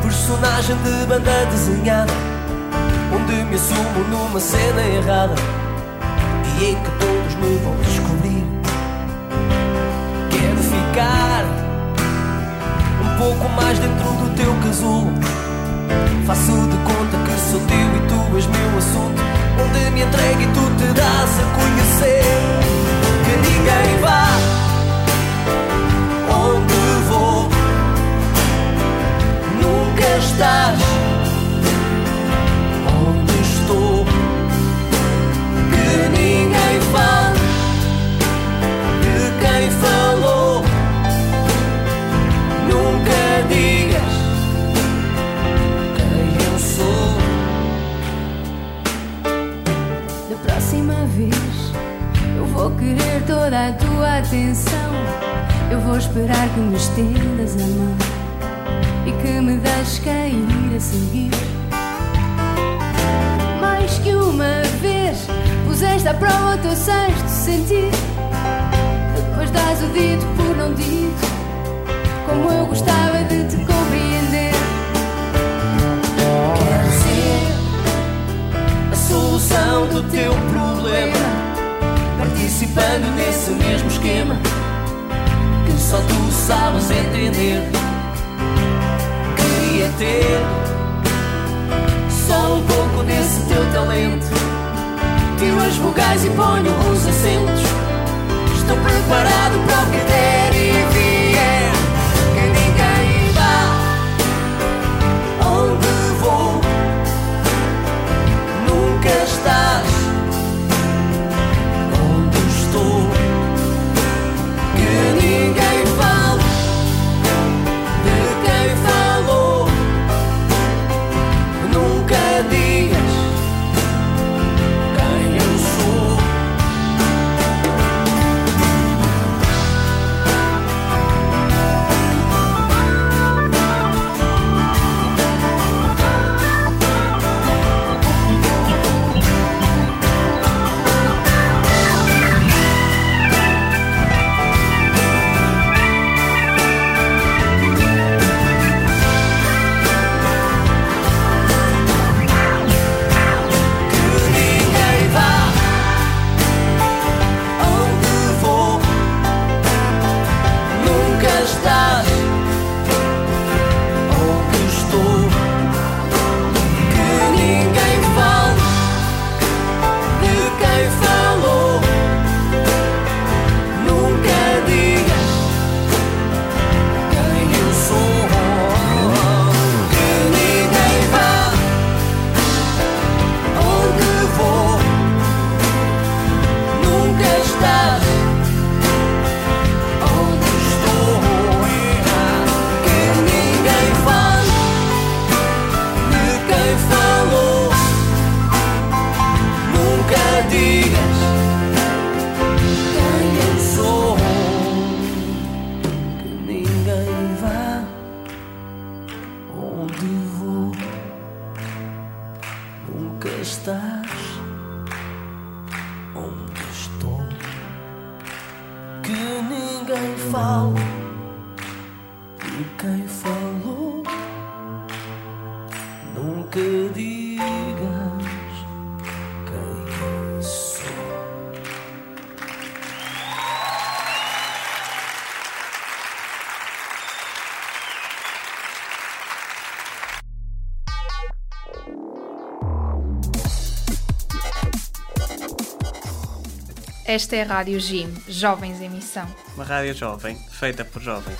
personagem de banda desenhada Onde me assumo numa cena errada E em que todos me vão descobrir Quero ficar Um pouco mais dentro do teu casulo Faço de conta que sou teu e tu és meu assunto Onde me entregue e tu te dás a conhecer. Que ninguém vá Onde vou. Nunca estás querer toda a tua atenção. Eu vou esperar que me estendas a mão e que me deixes cair a seguir. Mais que uma vez puseste à prova o teu sexto sentir. Depois dás o dito por não dito, como eu gostava de te compreender. Quero ser a solução do teu problema, participando nesse mesmo esquema que só tu sabes entender. Queria ter só um pouco desse teu talento. Tiro as vogais e ponho os acentos. Estou preparado para o que der Esta é a Rádio GIM, Jovens em Missão. Uma rádio jovem, feita por jovens.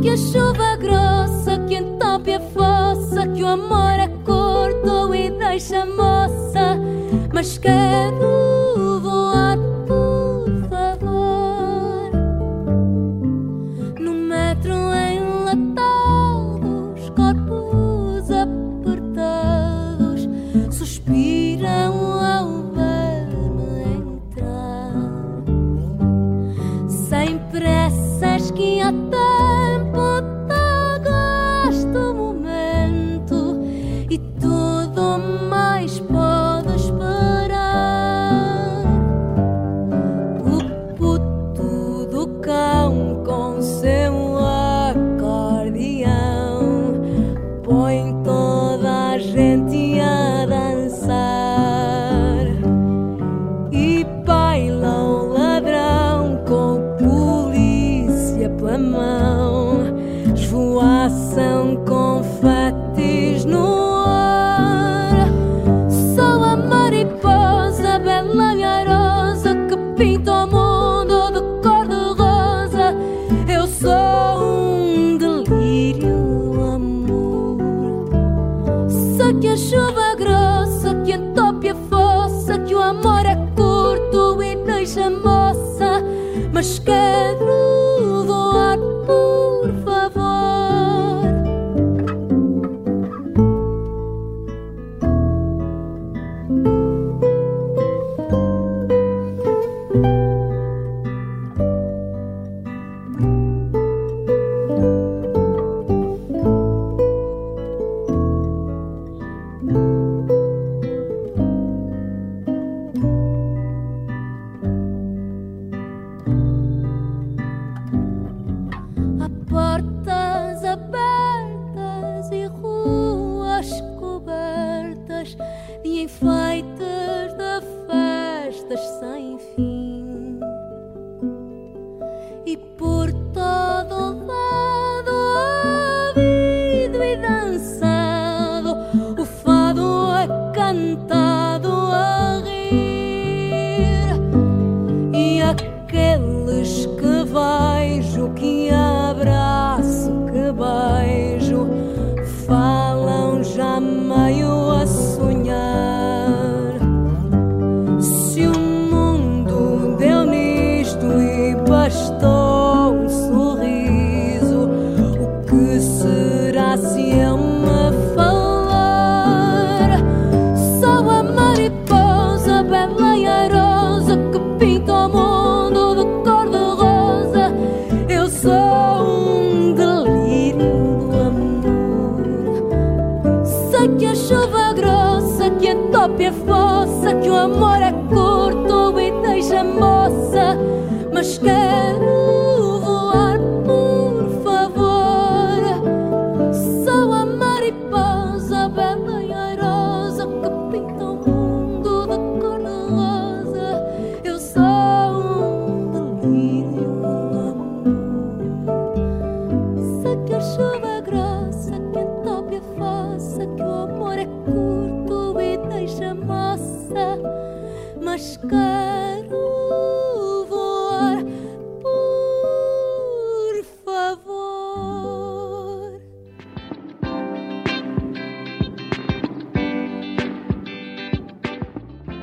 que a chuva grossa, que entope a fossa, que o amor acordou e deixa moça. Mas quero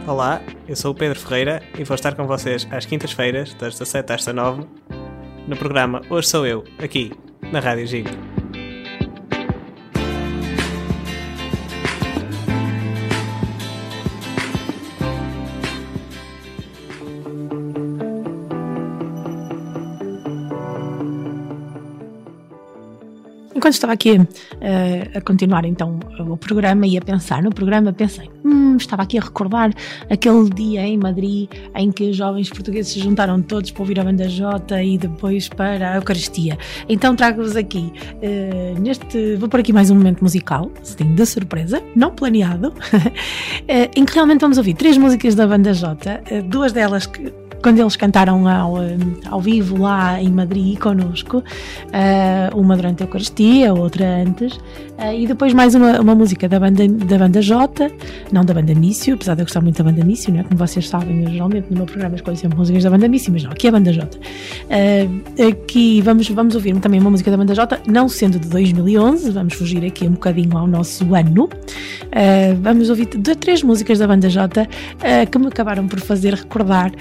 Olá, eu sou o Pedro Ferreira e vou estar com vocês às quintas-feiras, das 17 às 19, no programa Hoje Sou Eu, aqui, na Rádio Gigo. Enquanto estava aqui uh, a continuar então o programa e a pensar no programa, pensei, hum, estava aqui a recordar aquele dia em Madrid em que os jovens portugueses se juntaram todos para ouvir a banda J e depois para a Eucaristia. Então trago-vos aqui, uh, neste, vou pôr aqui mais um momento musical, assim, de surpresa, não planeado, uh, em que realmente vamos ouvir três músicas da banda J, duas delas que quando eles cantaram ao, ao vivo lá em Madrid connosco, uh, uma durante a Eucaristia, outra antes, uh, e depois mais uma, uma música da banda, da banda J, não da banda Mício, apesar de eu gostar muito da banda Mício, né? como vocês sabem, eu geralmente no meu programa escolho sempre músicas da banda Mício, mas não, aqui é a banda J. Aqui vamos, vamos ouvir também uma música da banda J, não sendo de 2011, vamos fugir aqui um bocadinho ao nosso ano. vamos ouvir três músicas da banda J que me acabaram por fazer recordar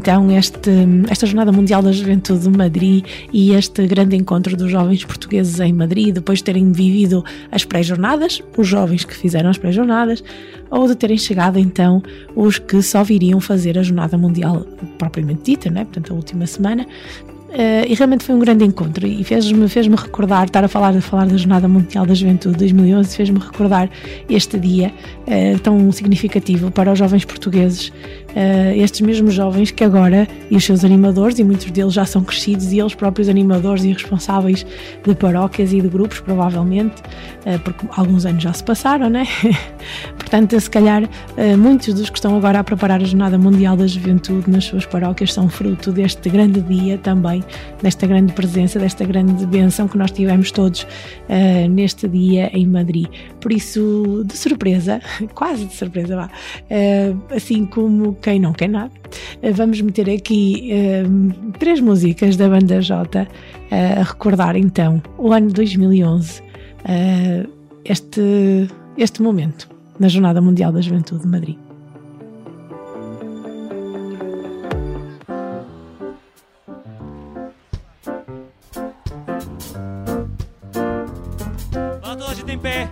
então este, esta Jornada Mundial da Juventude de Madrid e este grande encontro dos jovens portugueses em Madrid, depois de terem vivido as pré-jornadas, os jovens que fizeram as pré-jornadas, ou de terem chegado então os que só viriam fazer a Jornada Mundial propriamente dita, né? portanto a última semana, Uh, e realmente foi um grande encontro e fez-me fez recordar, estar a falar, a falar da Jornada Mundial da Juventude 2011, fez-me recordar este dia uh, tão significativo para os jovens portugueses, uh, estes mesmos jovens que agora, e os seus animadores, e muitos deles já são crescidos, e eles próprios animadores e responsáveis de paróquias e de grupos, provavelmente, porque alguns anos já se passaram, né? Portanto, se calhar, muitos dos que estão agora a preparar a Jornada Mundial da Juventude nas suas paróquias são fruto deste grande dia também desta grande presença, desta grande benção que nós tivemos todos uh, neste dia em Madrid. Por isso, de surpresa, quase de surpresa, vá, uh, assim como quem não quer nada, uh, vamos meter aqui três músicas da banda J a recordar então o ano 2011, este, este momento na Jornada Mundial da Juventude de Madrid. em pé.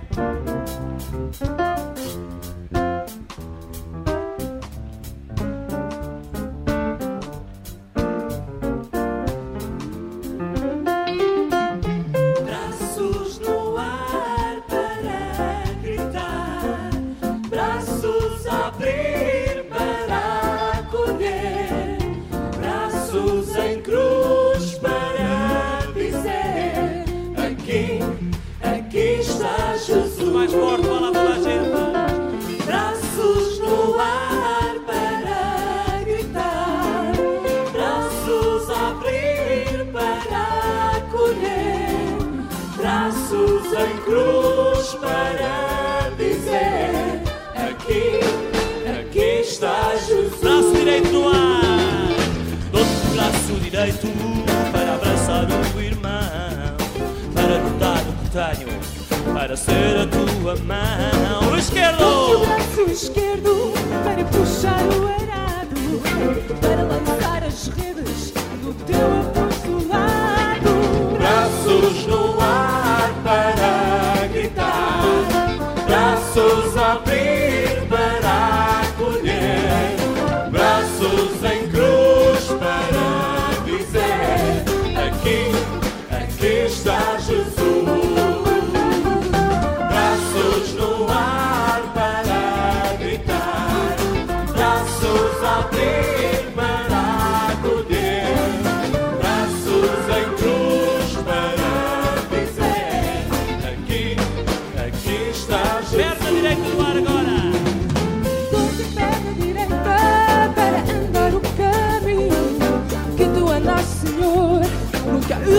para abraçar o irmão, para lutar que tenho, para ser a tua mão. Esquerdo! O braço esquerdo para puxar o arado, para lançar as redes do teu apostolado. Braços no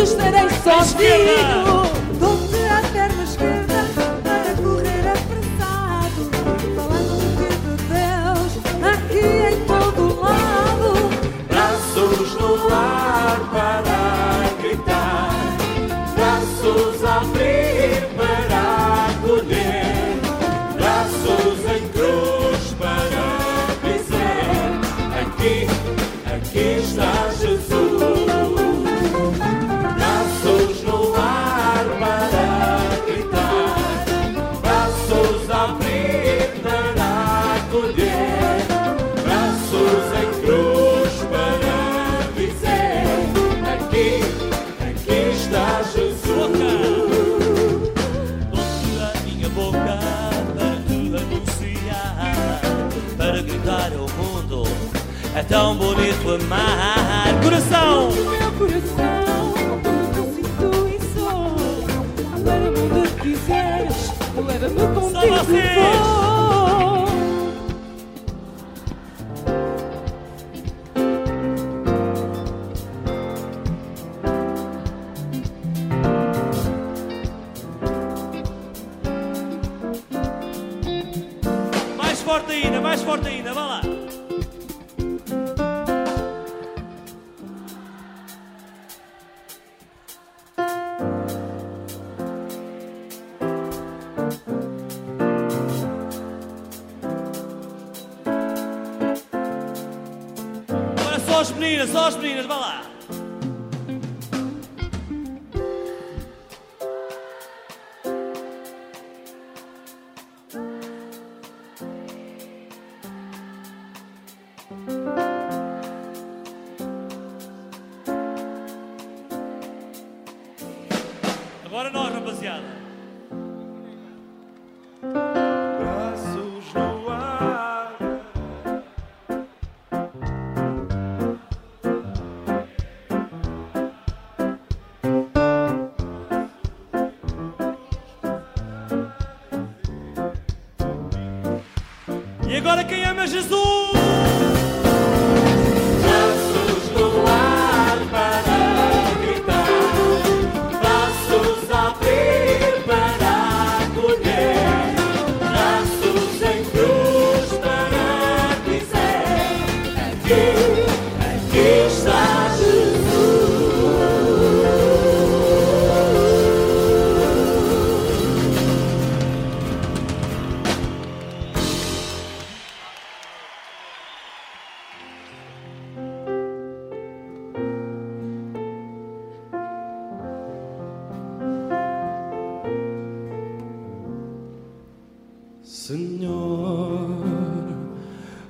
estarei sozinho. Bonito amar.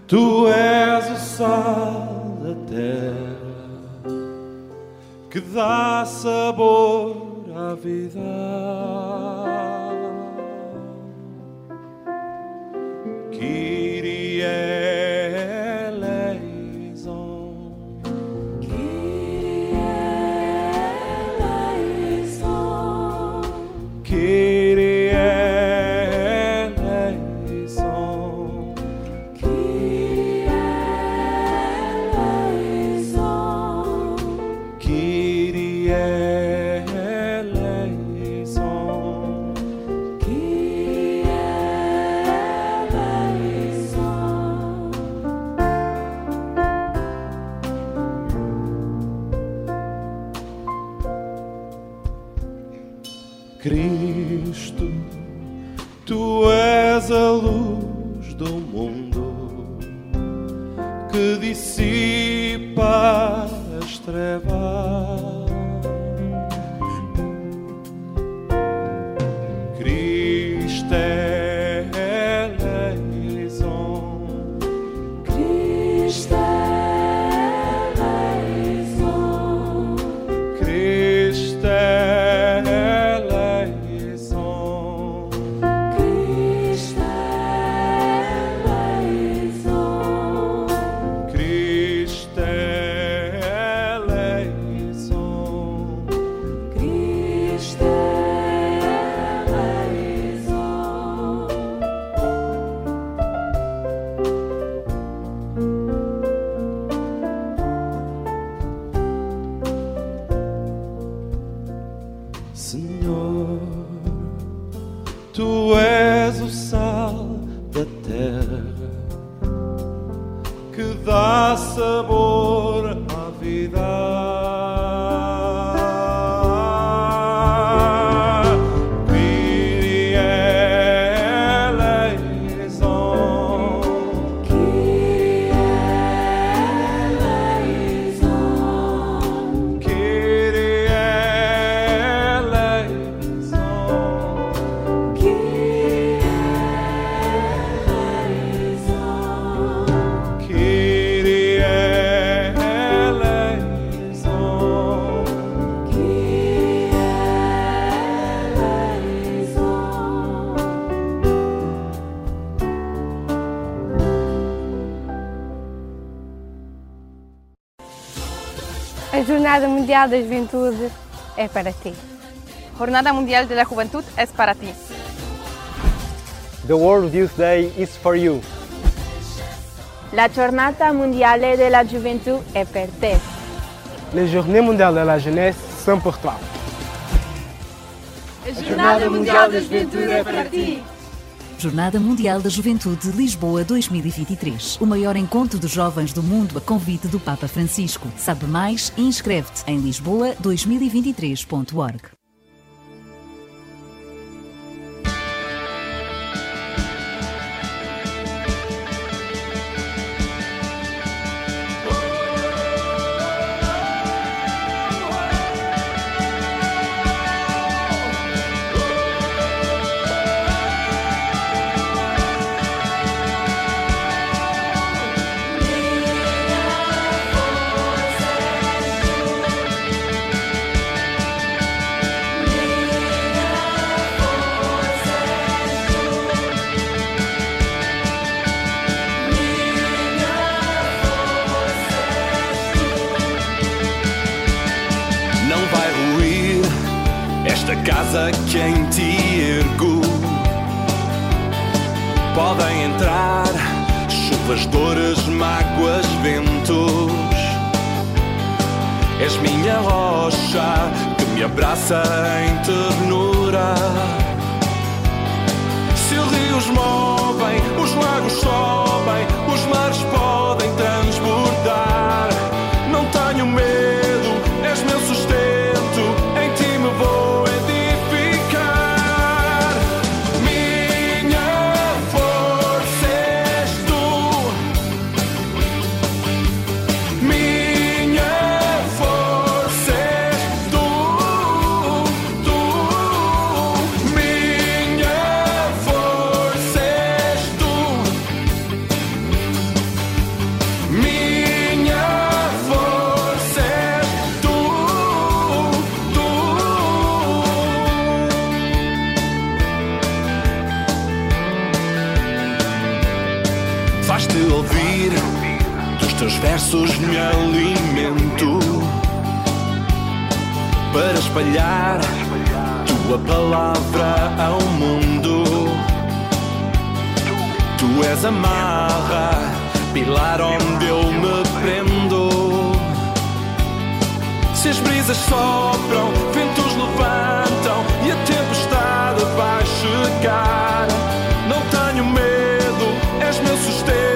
Tu és Mundial da Juventude é para ti. Jornada Mundial de la Juventud es para ti. The World Youth Day is for you. La Giornata Mondiale della Gioventù è per te. Les Journées Mondiales de la Jeunesse sont pour toi. A Jornada Mundial da Juventude é para ti. Jornada Mundial da Juventude Lisboa 2023. O maior encontro de jovens do mundo a convite do Papa Francisco. Sabe mais inscreve-te em lisboa2023.org. abraça em ternura. Tua palavra ao mundo. Tu és a marra, pilar onde eu me prendo. Se as brisas sopram, ventos levantam e a tempestade vai chegar. Não tenho medo, és meu sustento,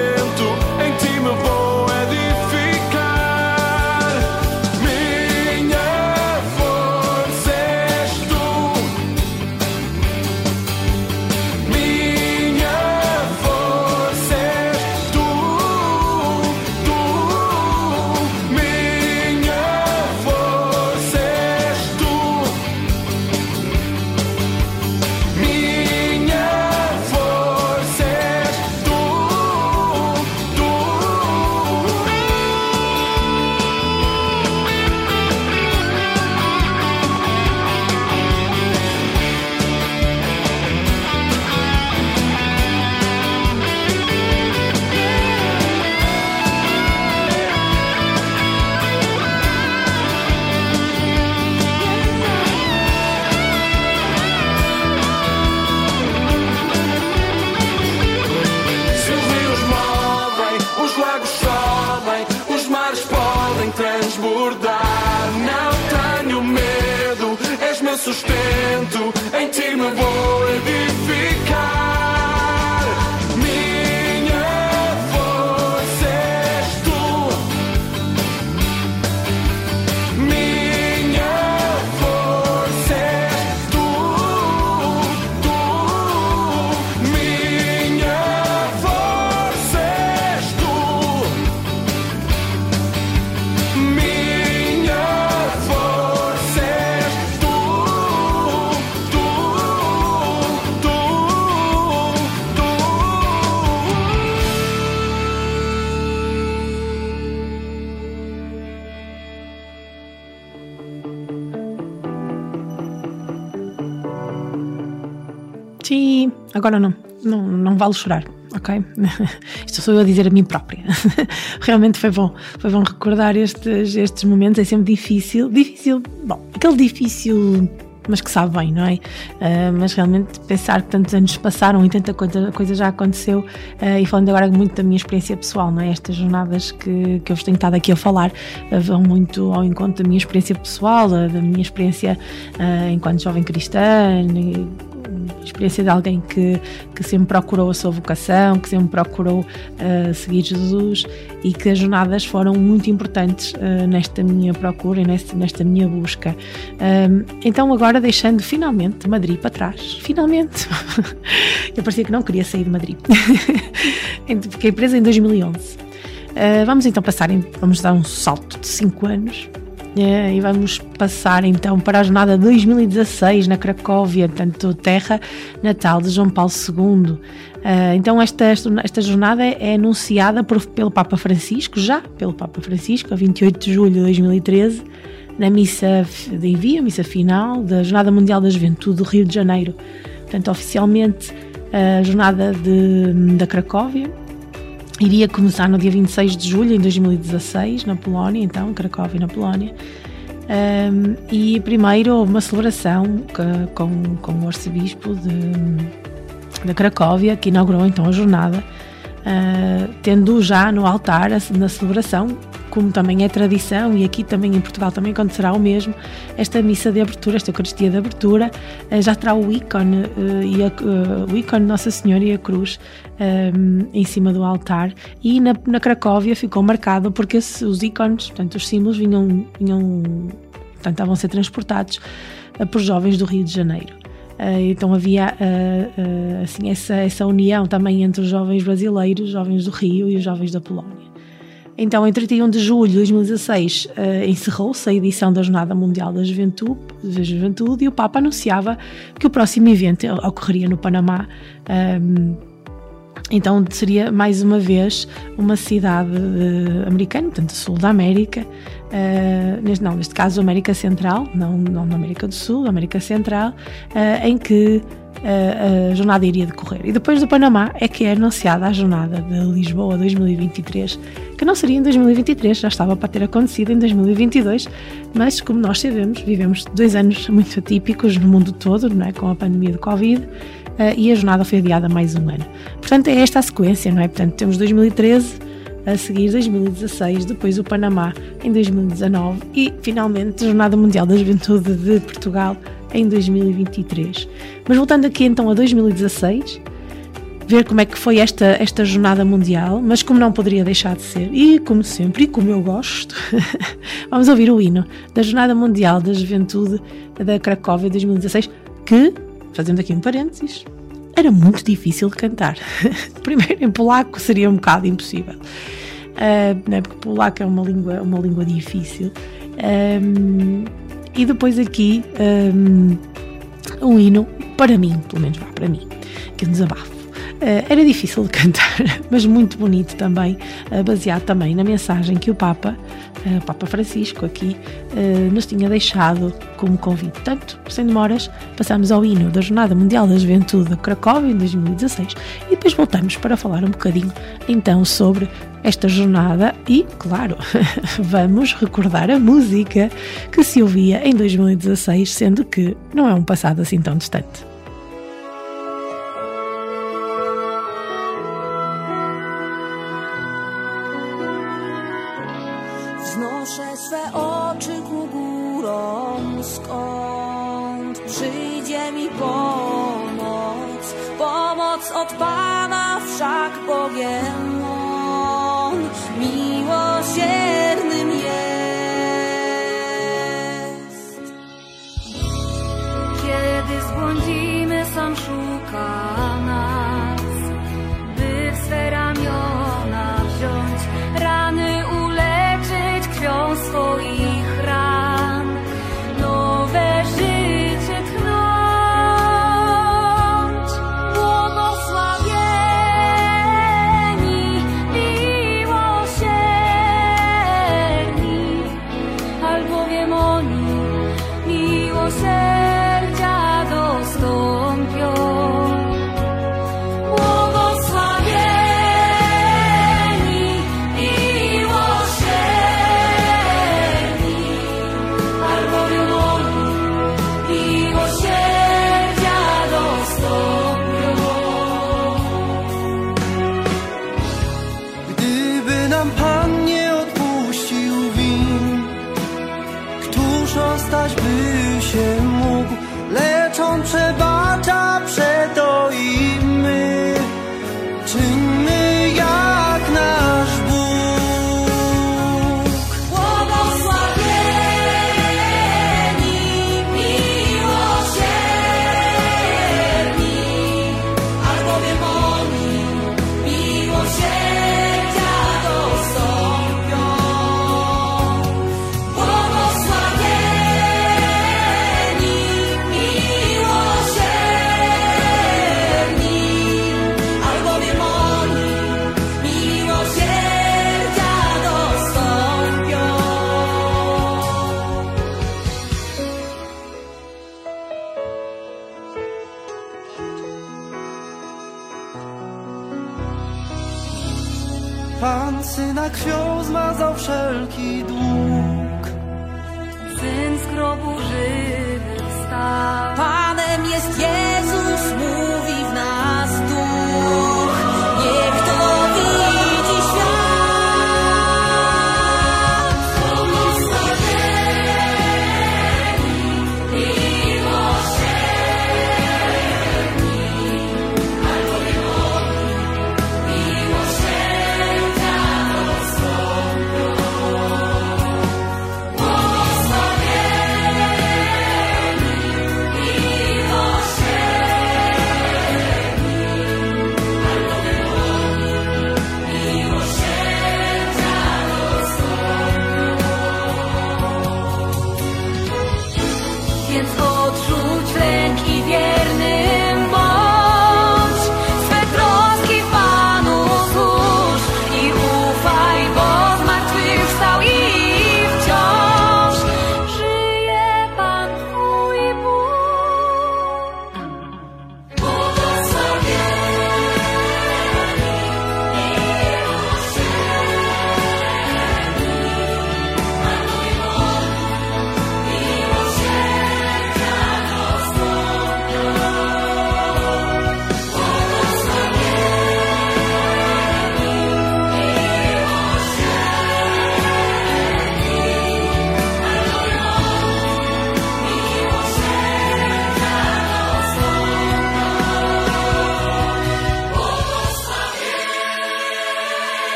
em ti me agora não. Não, não vale chorar. ok? Isto sou eu a dizer a mim própria. Realmente foi bom, foi bom recordar estes, estes momentos, é sempre difícil, difícil, bom, aquele difícil mas que sabe bem, não é? Uh, mas realmente pensar que tantos anos passaram e tanta coisa, coisa já aconteceu, uh, e falando agora muito da minha experiência pessoal, não é? Estas jornadas que, que eu vos tenho estado aqui a falar uh, vão muito ao encontro da minha experiência pessoal, da, minha experiência enquanto jovem cristã, experiência de alguém que, que sempre procurou a sua vocação, que sempre procurou uh, seguir Jesus e que as jornadas foram muito importantes uh, nesta minha procura e nesta, nesta minha busca. Um, então, agora deixando finalmente Madrid para trás, finalmente, eu parecia que não queria sair de Madrid, fiquei presa em 2011. Uh, vamos então passar, em, vamos dar um salto de 5 anos e vamos passar então para a jornada 2016 na Cracóvia, portanto, terra natal de João Paulo II. Uh, então, esta, esta jornada é anunciada por, pelo Papa Francisco, já pelo Papa Francisco, a 28 de julho de 2013, na missa de envio, missa final da Jornada Mundial da Juventude do Rio de Janeiro. Portanto, oficialmente, a jornada de, da Cracóvia iria começar no dia 26 de julho em 2016, na Polónia, então, Cracóvia, na Polónia. Um, e primeiro houve uma celebração com, com o arcebispo de, de Cracóvia, que inaugurou então a jornada, uh, tendo já no altar, na celebração, como também é tradição, e aqui também em Portugal também acontecerá o mesmo, esta missa de abertura, esta Eucaristia de abertura, eh, já terá o ícone, eh, e a, o ícone Nossa Senhora e a cruz um, em cima do altar, e na, na Cracóvia ficou marcado porque esse, os ícones, portanto, os símbolos vinham, vinham portanto, estavam a ser transportados por jovens do Rio de Janeiro. Uh, então havia uh, uh, assim, essa, essa união também entre os jovens brasileiros, os jovens do Rio e os jovens da Polónia. Então, em 31 de julho de 2016, uh, encerrou-se a edição da Jornada Mundial da Juventude, da Juventude, e o Papa anunciava que o próximo evento ocorreria no Panamá. Um, então, seria mais uma vez uma cidade americana, portanto, sul da América, uh, neste, não, neste caso América Central, não, não na América do Sul, América Central, em que a, a, jornada iria decorrer. E depois do Panamá é que é anunciada a jornada de Lisboa 2023, que não seria em 2023, já estava para ter acontecido em 2022, mas como nós sabemos, vivemos dois anos muito atípicos no mundo todo, não é? com a pandemia do Covid, uh, e a jornada foi adiada mais um ano. Portanto, é esta a sequência, não é? Portanto, temos 2013, a seguir 2016, depois o Panamá em 2019 e finalmente a Jornada Mundial da Juventude de Portugal em 2023. Mas voltando aqui então a 2016, ver como é que foi esta, esta jornada mundial, mas como não poderia deixar de ser, e como sempre, e como eu gosto, vamos ouvir o hino da Jornada Mundial da Juventude da Cracóvia 2016, que, fazendo aqui um parênteses, era muito difícil de cantar. Primeiro em polaco seria um bocado impossível, uh, né, porque polaco é uma língua, uma língua difícil. Um, e depois aqui um, um hino, para mim, pelo menos vá, para mim, que é um desabafo. Uh, era difícil de cantar, mas muito bonito também, uh, baseado também na mensagem que o Papa, o Papa Francisco, aqui nos tinha deixado como convite. Portanto, sem demoras, passamos ao hino da Jornada Mundial da Juventude de Cracóvia em 2016 e depois voltamos para falar um bocadinho então sobre esta jornada e, claro, vamos recordar a música que se ouvia em 2016, sendo que não é um passado assim tão distante. not by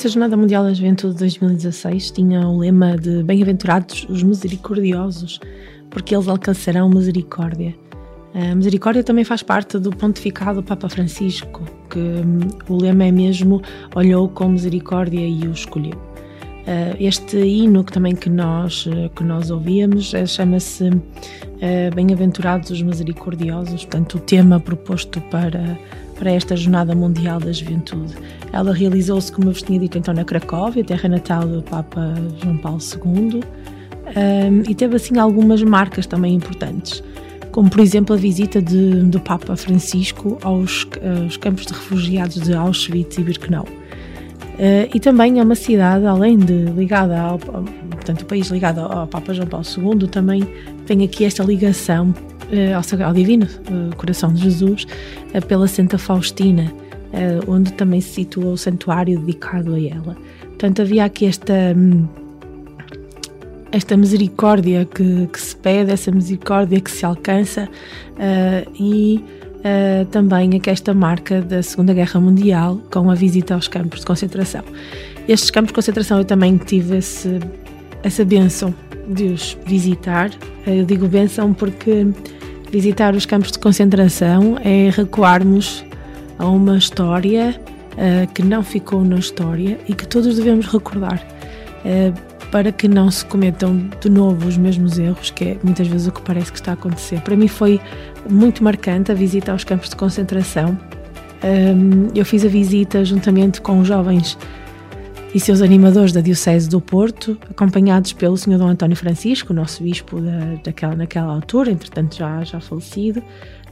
esta Jornada Mundial da Juventude 2016 tinha o lema de Bem-aventurados os misericordiosos, porque eles alcançarão misericórdia. A misericórdia também faz parte do pontificado do Papa Francisco, que hum, o lema é mesmo olhou com misericórdia e o escolheu. Este hino que também que nós, que nós ouvíamos uh, chama-se uh, Bem-aventurados os misericordiosos, portanto o tema proposto para, para esta Jornada Mundial da Juventude. Ela realizou-se, como eu vos tinha dito, então na Cracóvia, terra natal do Papa João Paulo II, um, e teve assim algumas marcas também importantes, como por exemplo a visita de, do Papa Francisco aos, aos campos de refugiados de Auschwitz e Birkenau. Uh, e também é uma cidade, além de ligada ao, portanto, o país ligado ao Papa João Paulo II, também tem aqui esta ligação uh, ao, ao, Divino uh, Coração de Jesus pela Santa Faustina, onde também se situa o santuário dedicado a ela. Portanto, havia aqui esta, hum, esta misericórdia que, que, se pede, essa misericórdia que se alcança e também aqui esta marca da Segunda Guerra Mundial com a visita aos campos de concentração. Estes campos de concentração eu também tive esse, essa benção de os visitar. Eu digo benção porque visitar os campos de concentração é recuarmos a uma história uh, que não ficou na história e que todos devemos recordar. Uh, para que não se cometam de novo os mesmos erros, que é muitas vezes o que parece que está a acontecer. Para mim foi muito marcante a visita aos campos de concentração. Um, eu fiz a visita juntamente com jovens e seus animadores da Diocese do Porto, acompanhados pelo Sr. Dom António Francisco, nosso bispo da, daquela, naquela altura, entretanto já, já falecido,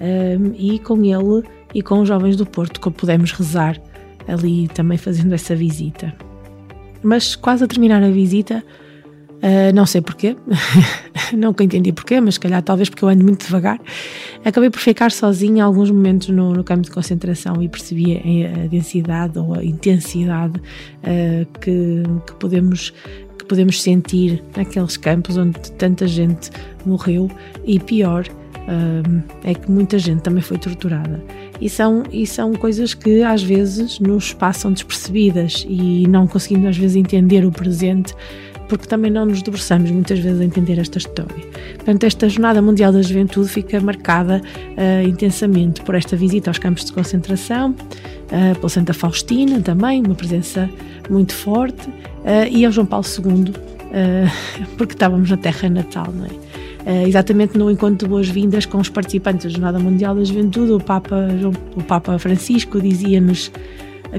um, e com ele e com os jovens do Porto que pudemos rezar ali também fazendo essa visita. Mas quase a terminar a visita, uh, não sei porquê, nunca entendi porquê, mas se calhar talvez porque eu ando muito devagar, acabei por ficar sozinha alguns momentos no, no campo de concentração e percebi a, densidade ou a intensidade uh, que, que podemos que podemos sentir naqueles campos onde tanta gente morreu. E pior uh, é que muita gente também foi torturada. E são, e são coisas que às vezes nos passam despercebidas e não conseguimos às vezes entender o presente porque também não nos debruçamos muitas vezes a entender esta história. Portanto, esta Jornada Mundial da Juventude fica marcada uh, intensamente por esta visita aos campos de concentração, uh, pela Santa Faustina também, uma presença muito forte, uh, e ao João Paulo II, porque estávamos na terra natal, não é? exatamente no encontro de boas-vindas com os participantes da Jornada Mundial da Juventude, o Papa, o Papa Francisco dizia-nos: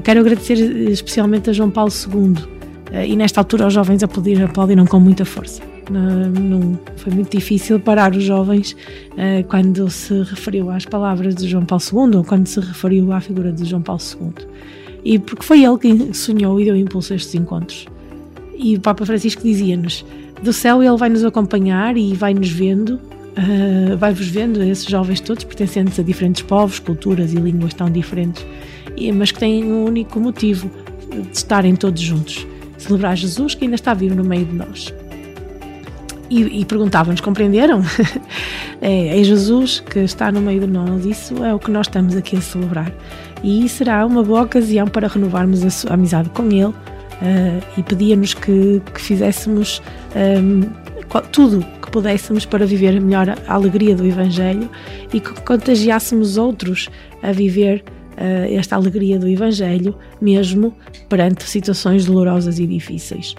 Quero agradecer especialmente a João Paulo II e nesta altura os jovens aplaudiram com muita força. Não, foi muito difícil parar os jovens quando se referiu às palavras de João Paulo II ou quando se referiu à figura de João Paulo II. E porque foi ele quem sonhou e deu impulso a estes encontros. E o Papa Francisco dizia-nos: do céu ele vai nos acompanhar e vai nos vendo, uh, vai-vos vendo, esses jovens todos pertencentes a diferentes povos, culturas e línguas tão diferentes, mas que têm um único motivo de estarem todos juntos: celebrar Jesus que ainda está vivo no meio de nós. E, e perguntavam-nos: compreenderam? é, é Jesus que está no meio de nós, isso é o que nós estamos aqui a celebrar. E será uma boa ocasião para renovarmos a, a amizade com Ele uh, e pedia-nos que, que, fizéssemos um, tudo que pudéssemos para viver melhor a alegria do Evangelho e que contagiássemos outros a viver esta alegria do Evangelho, mesmo perante situações dolorosas e difíceis.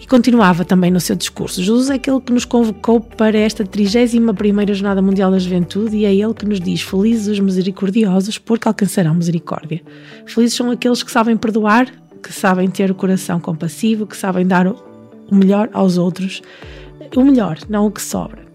E continuava também no seu discurso: Jesus é aquele que nos convocou para esta 31 Jornada Mundial da Juventude e é ele que nos diz: Felizes os misericordiosos, porque alcançarão misericórdia. Felizes são aqueles que sabem perdoar, que sabem ter o coração compassivo, que sabem dar o melhor aos outros, o melhor, não o que sobra.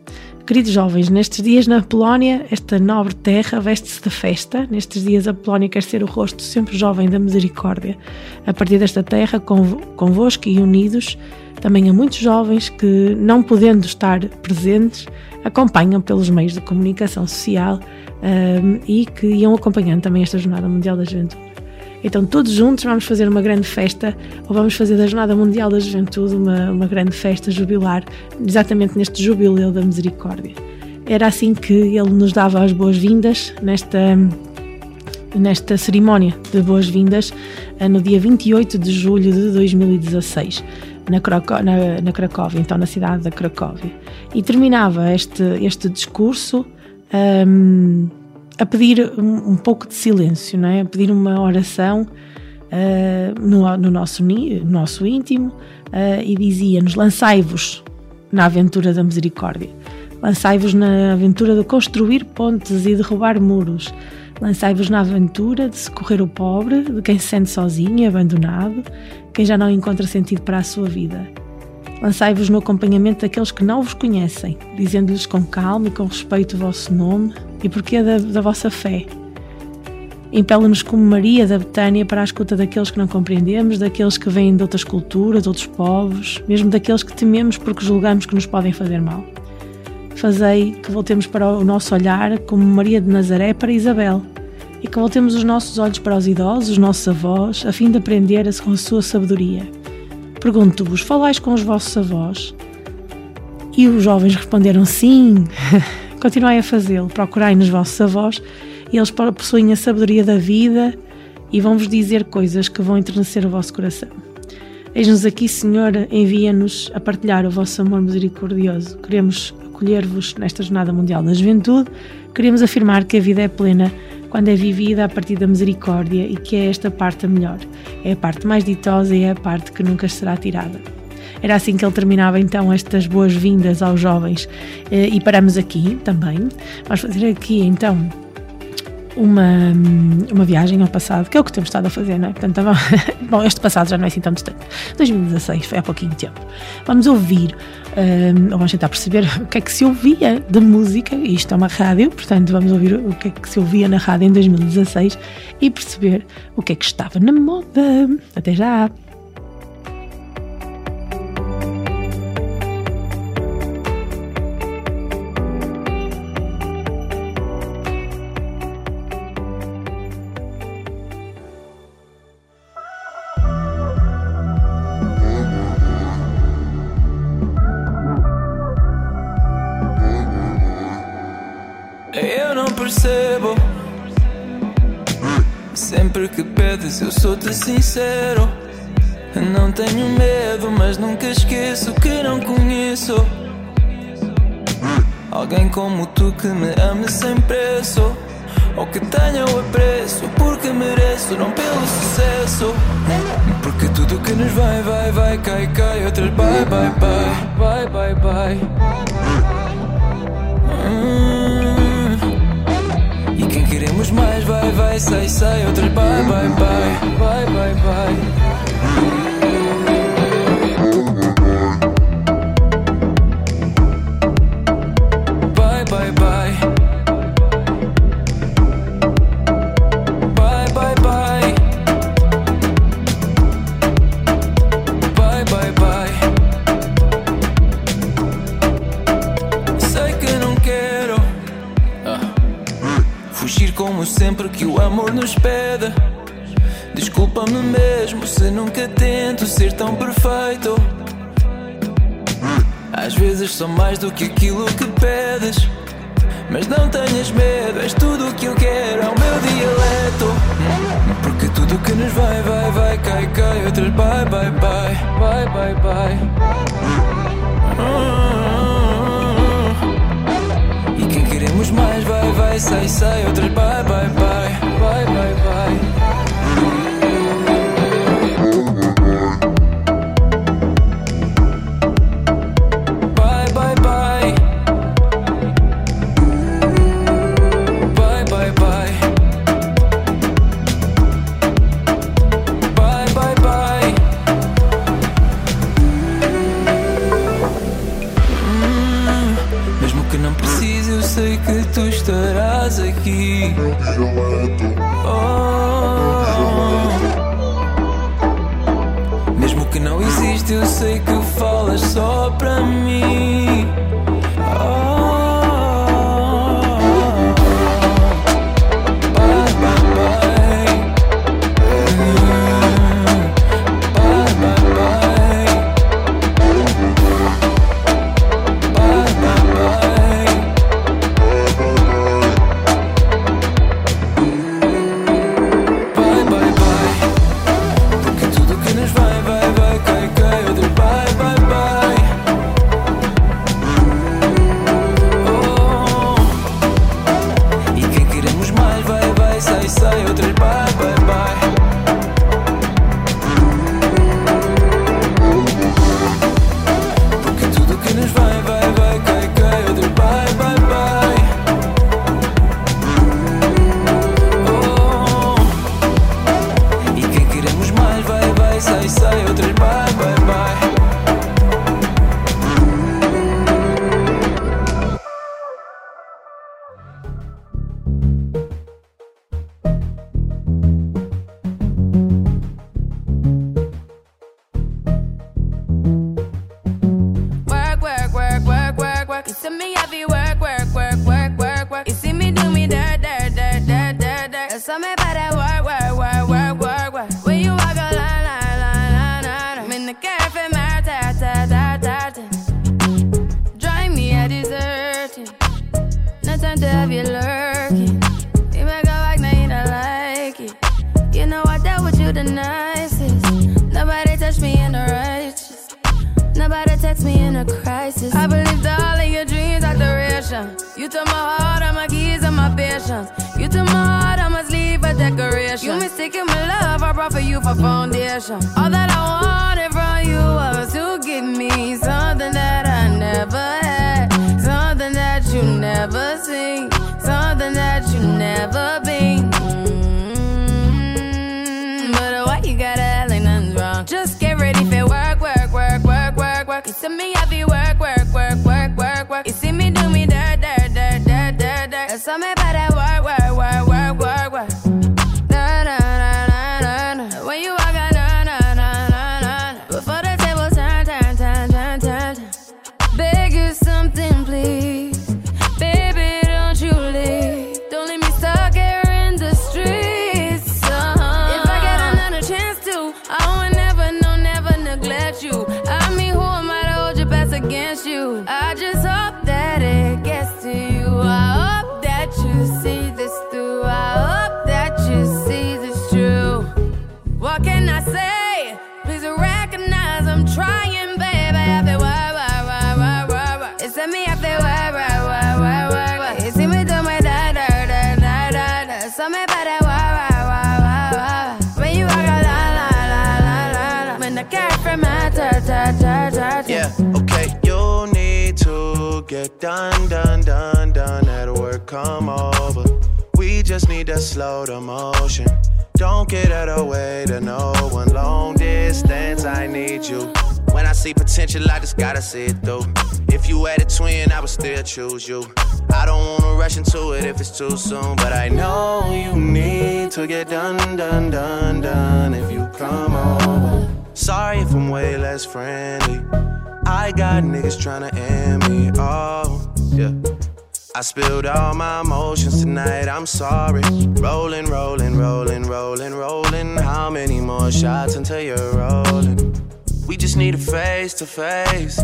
Queridos jovens, nestes dias na Polónia, esta nobre terra veste-se de festa. Nestes dias a Polónia quer ser o rosto sempre jovem da misericórdia. A partir desta terra, convosco e unidos, também há muitos jovens que, não podendo estar presentes, acompanham pelos meios de comunicação social um, e que iam acompanhando também esta Jornada Mundial da Juventude. Então, todos juntos vamos fazer uma grande festa, ou vamos fazer da Jornada Mundial da Juventude uma, uma grande festa jubilar, exatamente neste jubileu da misericórdia. Era assim que ele nos dava as boas-vindas nesta, nesta cerimónia de boas-vindas eh, no dia 28 de julho de 2016. Na, na, na Cracóvia, então na cidade da Cracóvia. E terminava este, este discurso um, a pedir um, um, pouco de silêncio, não é? a pedir uma oração uh, no, no, nosso, no nosso íntimo uh, e dizia-nos: Lançai-vos na aventura da misericórdia, lançai-vos na aventura de construir pontes e derrubar muros, lançai-vos na aventura de socorrer o pobre, de quem se sente sozinho e abandonado, quem já não encontra sentido para a sua vida. Lançai-vos no acompanhamento daqueles que não vos conhecem, dizendo-lhes com calma e com respeito o vosso nome e porquê da, da vossa fé. Impele-nos como Maria da Betânia para a escuta daqueles que não compreendemos, daqueles que vêm de outras culturas, de outros povos, mesmo daqueles que tememos porque julgamos que nos podem fazer mal. Fazei que voltemos para o nosso olhar como Maria de Nazaré para Isabel e que voltemos os nossos olhos para os idosos, os nossos avós, a fim de aprender com a sua sabedoria Pergunto-vos: falais com os vossos avós? E os jovens responderam: sim. Continuai a fazê-lo, procurai nos vossos avós, e eles possuem a sabedoria da vida e vão-vos dizer coisas que vão enternecer o vosso coração. Eis-nos aqui, Senhor, envia-nos a partilhar o vosso amor misericordioso. Queremos acolher-vos nesta Jornada Mundial da Juventude, queremos afirmar que a vida é plena quando é vivida a partir da misericórdia e que é esta parte a melhor. É a parte mais ditosa e é a parte que nunca será tirada. Era assim que ele terminava então estas boas-vindas aos jovens. Eh, E paramos aqui também. Vamos fazer aqui então uma, uma viagem ao passado, que é o que temos estado a fazer, não é? Portanto, vamos- bom, este passado já não é assim tão distante. 2016 foi há pouquinho tempo. Vamos ouvir, hum, ou vamos tentar perceber o que é que se ouvia de música, isto é uma rádio, portanto, vamos ouvir o que é que se ouvia na rádio em 2016 e perceber o que é que estava na moda. Até já! Pedes, eu sou-te sincero. Não tenho medo, mas nunca esqueço que não conheço. Alguém como tu que me ame sem preço. Ou que tenha o apreço, porque mereço, não pelo sucesso. Porque tudo que nos vai, vai, vai, cai, cai. Outras bye, bye, bye, bye, bye, bye. Queremos mais vai, vai, sai, sai Outras bye, bye, bye, bye, bye, bye sou mais do que aquilo que pedes. Mas não tenhas medo, és tudo o que eu quero, é o meu dialeto. Porque tudo que nos vai, vai, vai, cai, cai. Outras bye, bye, bye, bye, bye, bye. E quem queremos mais vai, vai, sai, sai Outras bye, bye, bye, bye, bye, bye eu sei que tu estarás aqui. Oh. Mesmo que não existe, eu sei que falas só para mim. Oh. Twin, I would still choose you. I don't wanna rush into it if it's too soon, but I know you need to get done, done, done, done if you come over. Sorry if I'm way less friendly. I got niggas tryna end me. Oh, yeah. I spilled all my emotions tonight, I'm sorry. Rolling, rolling, rolling, rolling, rolling. How many more shots until you're rolling? We just need a face to face.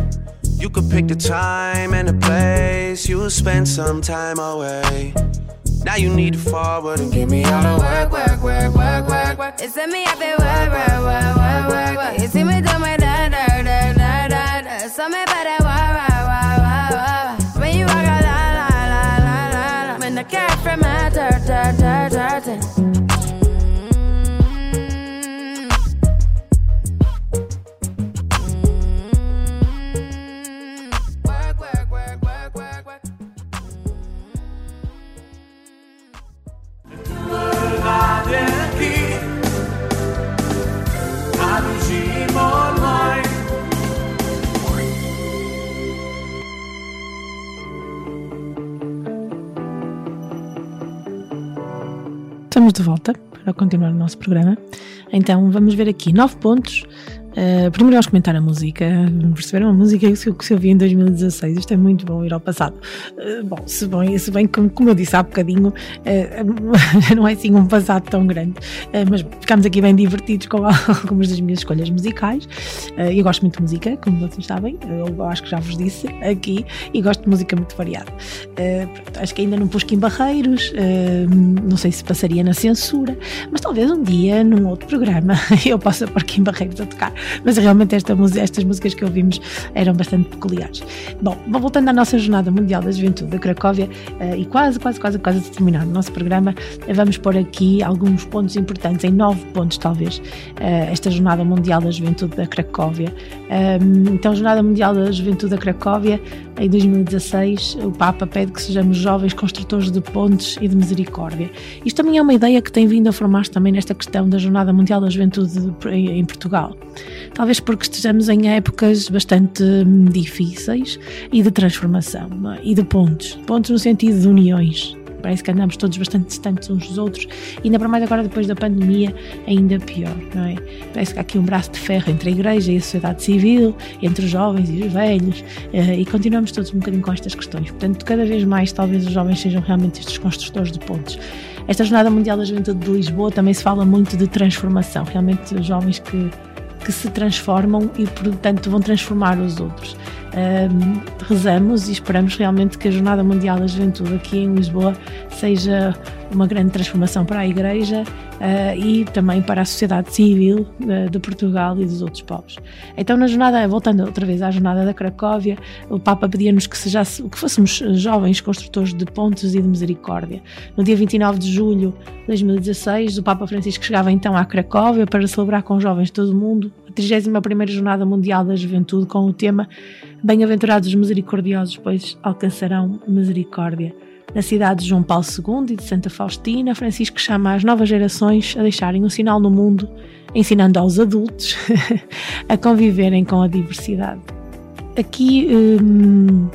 You could pick the time and the place. You'll spend some time away. Now you need to forward and give me all the work, work, work, work, work, work. It's me, I feel work, work, work, work, work, work. You see me Estamos de volta para continuar o nosso programa. Então vamos ver aqui nove pontos. Uh, primeiro vamos comentar a música. Perceberam a música que se, que se ouviu em 2016? Isto é muito bom ir ao passado. Uh, bom, se bem, se bem como, como eu disse há bocadinho, uh, não é assim um passado tão grande, mas ficamos aqui bem divertidos com algumas das minhas escolhas musicais. eu gosto muito de música, como vocês sabem, eu acho que já vos disse aqui, e gosto de música muito variada. Pronto, acho que ainda não pus Kim Barreiros, não sei se passaria na censura, mas talvez um dia, num outro programa, eu possa pôr Kim Barreiros a tocar mas realmente esta, estas músicas que ouvimos eram bastante peculiares. Bom, voltando à nossa Jornada Mundial da Juventude da Cracóvia uh, e quase, quase, quase, quase a terminar o nosso programa, uh, vamos pôr aqui alguns pontos importantes, em nove pontos talvez, uh, esta Jornada Mundial da Juventude da Cracóvia. então, Jornada Mundial da Juventude da Cracóvia, em 2016, o Papa pede que sejamos jovens construtores de pontes e de misericórdia. Isto também é uma ideia que tem vindo a formar-se também nesta questão da Jornada Mundial da Juventude em Portugal. Talvez porque estejamos em épocas bastante difíceis e de transformação é? e de pontos pontos no sentido de uniões. Parece que andamos todos bastante distantes uns dos outros, e ainda para mais agora depois da pandemia, ainda pior, não é? Parece que há aqui um braço de ferro entre a Igreja e a sociedade civil, entre os jovens e os velhos, e continuamos todos um bocadinho com estas questões. Portanto, cada vez mais, talvez os jovens sejam realmente estes construtores de pontos. Esta Jornada Mundial da Juventude de Lisboa também se fala muito de transformação, realmente os jovens que que se transformam e, portanto, vão transformar os outros. Um, rezamos e esperamos realmente que a Jornada Mundial da Juventude aqui em Lisboa seja uma grande transformação para a Igreja uh, e também para a sociedade civil uh, de Portugal e dos outros povos. Então, na jornada, voltando outra vez à jornada da Cracóvia, o Papa pedia-nos que, que fôssemos jovens construtores de pontes e de misericórdia. No dia 29 de julho de 2016, o Papa Francisco chegava então à Cracóvia para celebrar com jovens de todo o mundo 31ª Jornada Mundial da Juventude com o tema Bem-aventurados os misericordiosos, pois alcançarão misericórdia. Na cidade de João Paulo II e de Santa Faustina, Francisco chama as novas gerações a deixarem um sinal no mundo, ensinando aos adultos a conviverem com a diversidade. aqui hum,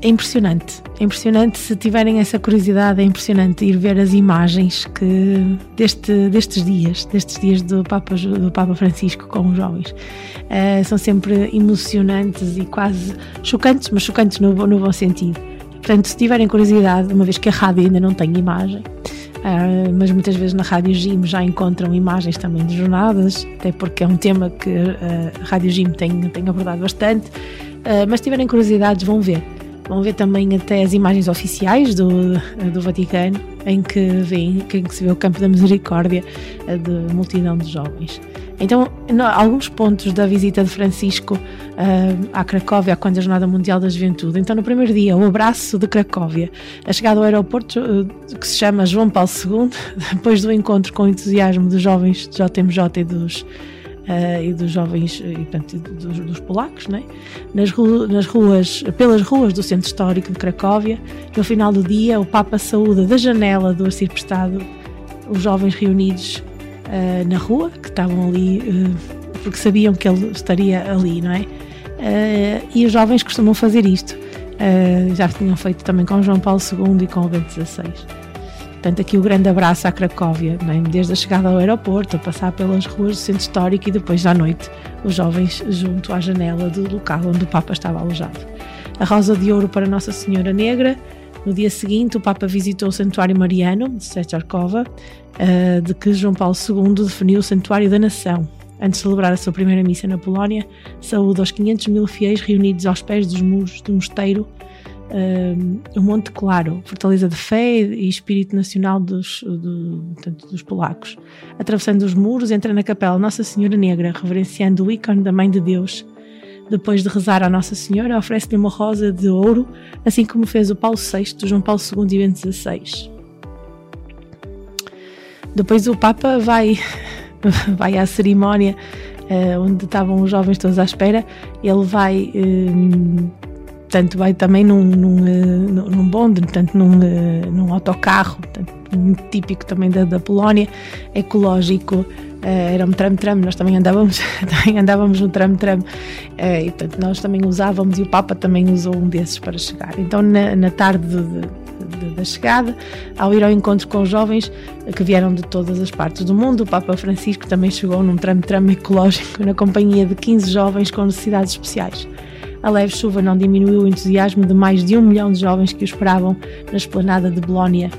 é impressionante. É impressionante se tiverem essa curiosidade, é impressionante ir ver as imagens que deste, destes dias, destes dias do Papa, do Papa Francisco com os jovens. Uh, são sempre emocionantes e quase chocantes, mas chocantes no, no bom sentido. Portanto, se tiverem curiosidade, uma vez que a rádio ainda não tem imagem, uh, mas muitas vezes na Rádio Gym já encontram imagens também de jornadas, até porque é um tema que a Rádio Gym tem, tem abordado bastante. Uh, mas se tiverem curiosidades, vão ver. Vão ver também até as imagens oficiais do, do Vaticano, em que, vem, em que se vê o Campo da Misericórdia de multidão de jovens. Então, alguns pontos da visita de Francisco uh, à Cracóvia, quando a Jornada Mundial da Juventude. Então, no primeiro dia, o abraço de Cracóvia, a chegada ao aeroporto uh, que se chama João Paulo II, depois do encontro com o entusiasmo dos jovens de JMJ e dos, uh, e dos jovens e, portanto, dos, dos, polacos, né? nas, ru nas ruas, pelas ruas do centro histórico de Cracóvia. No final do dia, o Papa saúda da janela do arciprestado os jovens reunidos uh, na rua, que estavam ali uh, porque sabiam que ele estaria ali, não é? E os jovens costumam fazer isto. já tinham feito também com João Paulo II e com o Bento XVI. Portanto, aqui o grande abraço à Cracóvia, é? desde a chegada ao aeroporto, a passar pelas ruas do centro histórico e depois à noite, os jovens junto à janela do local onde o Papa estava alojado. A rosa de ouro para Nossa Senhora Negra. No dia seguinte, o Papa visitou o Santuário Mariano de Secharkova, uh, de que João Paulo II definiu o Santuário da Nação. Antes de celebrar a sua primeira missa na Polónia, saúde aos 500 mil fiéis reunidos aos pés dos muros do mosteiro o Monte Claro, fortaleza de fé e espírito nacional dos, do, portanto, dos polacos. Atravessando os muros, entra na capela Nossa Senhora Negra, reverenciando o ícone da Mãe de Deus. Depois de rezar à Nossa Senhora, oferece-lhe uma rosa de ouro, assim como fez o Paulo VI, João Paulo II e Bento XVI. Depois o Papa vai, vai à cerimónia uh, onde estavam os jovens todos à espera. Ele vai, uh, portanto, vai também num, num, uh, num bonde, portanto, num, num autocarro, portanto, típico também da, da Polónia, ecológico. Uh, era um tram-tram, nós também andávamos, também andávamos no tram-tram e portanto nós também usávamos e o Papa também usou um desses para chegar. Então na, na tarde de, de, da chegada, ao ir ao encontro com os jovens que vieram de todas as partes do mundo, o Papa Francisco também chegou num tram-tram ecológico na companhia de 15 jovens com necessidades especiais. A leve chuva não diminuiu o entusiasmo de mais de um milhão de jovens que o esperavam na esplanada de Bolónia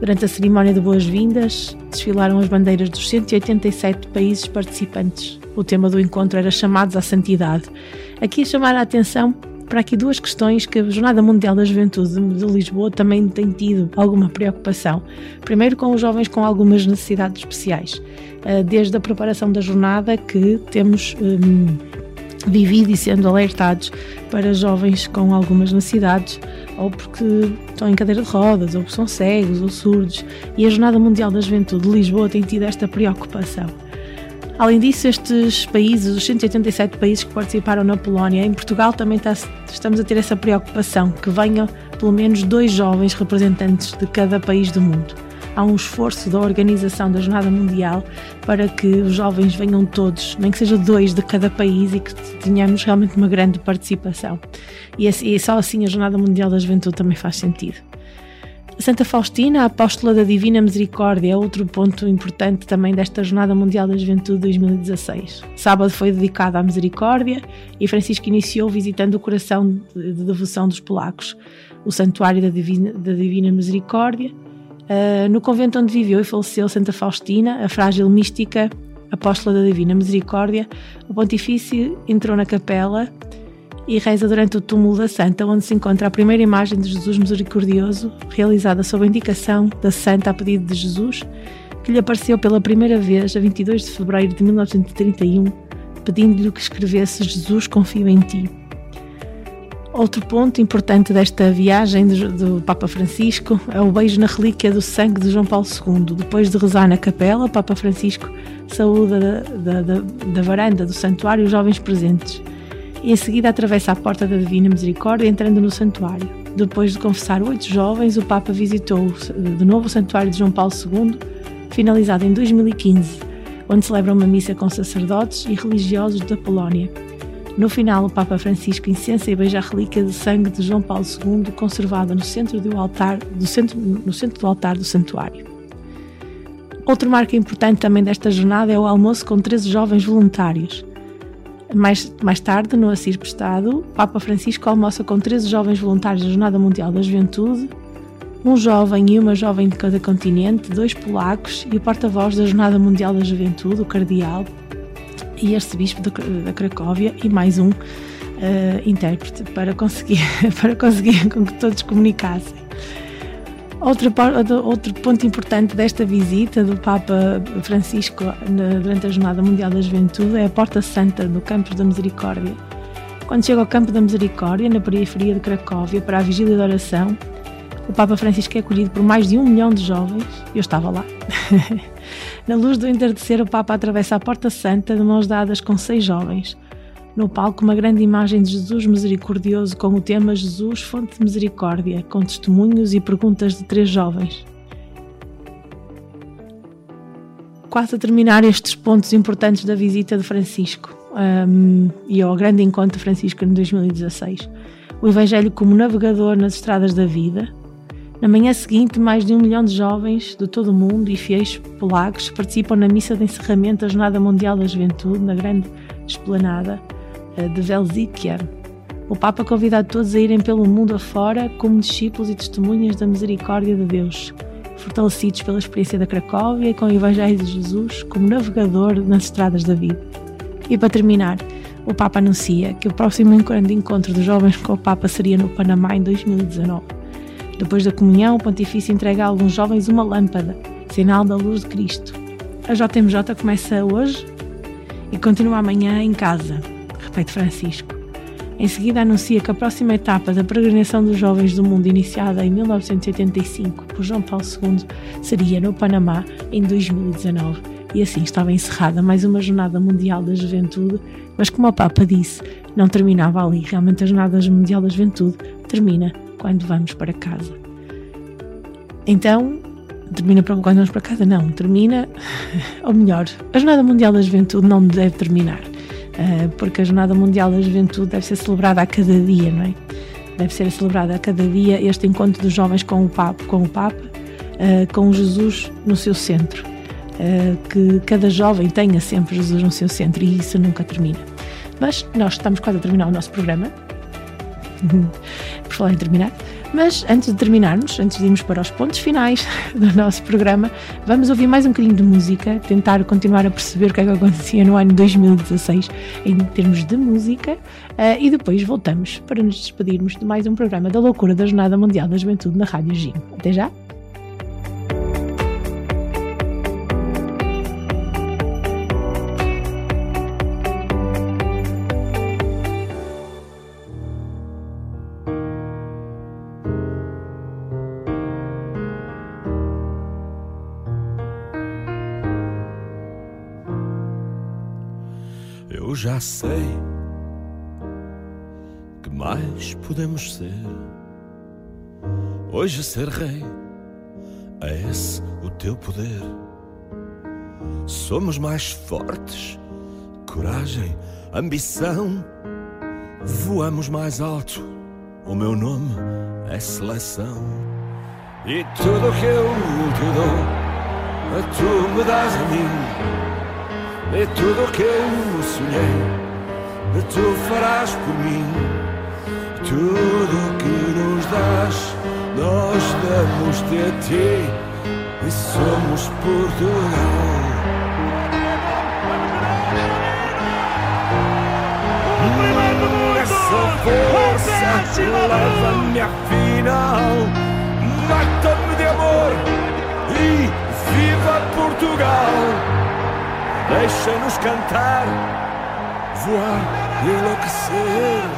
Durante a cerimónia de boas-vindas, desfilaram as bandeiras dos 187 países participantes. O tema do encontro era chamados à santidade. Aqui chamar a atenção para aqui duas questões que a Jornada Mundial da Juventude de Lisboa também tem tido alguma preocupação. Primeiro, com os jovens com algumas necessidades especiais. Ah, desde a preparação da jornada, que temos hum, vivido e sendo alertados para jovens com algumas necessidades ou porque estão em cadeira de rodas, ou porque são cegos ou surdos, e a Jornada Mundial da Juventude de Lisboa tem tido esta preocupação. Além disso, estes países, os 187 países que participaram na Polónia, em Portugal também está, estamos a ter essa preocupação, que venham pelo menos dois jovens representantes de cada país do mundo. Há um esforço da organização da Jornada Mundial para que os jovens venham todos, nem que seja dois de cada país e que tenhamos realmente uma grande participação. E, só assim a Jornada Mundial da Juventude também faz sentido. Santa Faustina, a apóstola da Divina Misericórdia, é outro ponto importante também desta Jornada Mundial da Juventude 2016. Sábado foi dedicado à misericórdia e Francisco iniciou visitando o coração de, de devoção dos polacos, o Santuário da Divina, da Divina Misericórdia. Uh, no convento onde viveu e faleceu Santa Faustina, a frágil mística apóstola da Divina Misericórdia, o pontifício entrou na capela e reza durante o túmulo da Santa, onde se encontra a primeira imagem de Jesus misericordioso, realizada sob a indicação da Santa a pedido de Jesus, que lhe apareceu pela primeira vez a 22 de fevereiro de 1931, pedindo-lhe que escrevesse Jesus confio em ti. Outro ponto importante desta viagem do, Papa Francisco é o beijo na relíquia do sangue de João Paulo II. Depois de rezar na capela, o Papa Francisco saúda da, da, da varanda do santuário os jovens presentes e em seguida atravessa a porta da Divina Misericórdia entrando no santuário. Depois de confessar oito jovens, o Papa visitou de novo o santuário de João Paulo II, finalizado em 2015, onde celebra uma missa com sacerdotes e religiosos da Polónia. No final, o Papa Francisco incensa e beija a relíquia de sangue de João Paulo II, conservada no centro do altar do, centro, no centro do, altar do santuário. Outro marco importante também desta jornada é o almoço com 13 jovens voluntários. Mais, mais tarde, no Assis Prestado, Papa Francisco almoça com 13 jovens voluntários da Jornada Mundial da Juventude, um jovem e uma jovem de cada continente, dois polacos e o porta-voz da Jornada Mundial da Juventude, o cardeal, e arcebispo da Cracóvia e mais um uh, intérprete para conseguir, para conseguir com que todos comunicassem. Outro, outro ponto importante desta visita do Papa Francisco durante a Jornada Mundial da Juventude é a Porta Santa do Campo da Misericórdia. Quando chega ao Campo da Misericórdia, na periferia de Cracóvia, para a vigília de oração, o Papa Francisco é acolhido por mais de um milhão de jovens, eu estava lá. Na luz do entardecer, o Papa atravessa a Porta Santa de mãos dadas com seis jovens. No palco, uma grande imagem de Jesus misericordioso com o tema Jesus, fonte de misericórdia, com testemunhos e perguntas de três jovens. Quase a terminar estes pontos importantes da visita de Francisco um, e ao grande encontro de Francisco em 2016. O Evangelho como navegador nas estradas da vida, na manhã seguinte, mais de um milhão de jovens de todo o mundo e fiéis polacos participam na missa de encerramento da Jornada Mundial da Juventude na grande esplanada eh, de Velzikier. O Papa convida a todos a irem pelo mundo afora como discípulos e testemunhas da misericórdia de Deus, fortalecidos pela experiência da Cracóvia e com o Evangelho de Jesus como navegador nas estradas da vida. E para terminar, o Papa anuncia que o próximo encontro dos jovens com o Papa seria no Panamá em 2019. Depois da comunhão, o pontifício entrega a alguns jovens uma lâmpada, sinal da luz de Cristo. A JMJ começa hoje e continua amanhã em casa, repete Francisco. Em seguida, anuncia que a próxima etapa da peregrinação dos jovens do mundo, iniciada em 1985 por João Paulo II, seria no Panamá em 2019. E assim estava encerrada mais uma Jornada Mundial da Juventude, mas como o Papa disse, não terminava ali. Realmente a Jornada Mundial da Juventude termina quando vamos para casa. Então, termina para quando vamos para casa? Não, termina, ou melhor, a Jornada Mundial da Juventude não deve terminar, eh, porque a Jornada Mundial da Juventude deve ser celebrada a cada dia, não é? Deve ser celebrada a cada dia este encontro dos jovens com o Papa, com o Papa, eh, com Jesus no seu centro. Eh, que cada jovem tenha sempre Jesus no seu centro e isso nunca termina. Mas nós estamos quase a terminar o nosso programa falar em terminar. Mas antes de terminarmos, antes de irmos para os pontos finais do nosso programa, vamos ouvir mais um bocadinho de música, tentar continuar a perceber o que é que acontecia no ano 2016 em termos de música uh, e depois voltamos para nos despedirmos de mais um programa da loucura da Jornada Mundial da Juventude na Rádio Gim. Até já! Já sei que mais podemos ser. Hoje ser rei é esse o teu poder. Somos mais fortes, coragem, ambição. Voamos mais alto, o meu nome é seleção. E tudo que eu te dou, tu me dás a mim. É tudo o que eu sonhei, tu farás por mim. Tudo o que nos dás, nós damos-te a ti e somos Portugal. Essa força leva-me à final, mata-me de amor e viva Portugal! Deixa-nos cantar, voar e enlouquecer.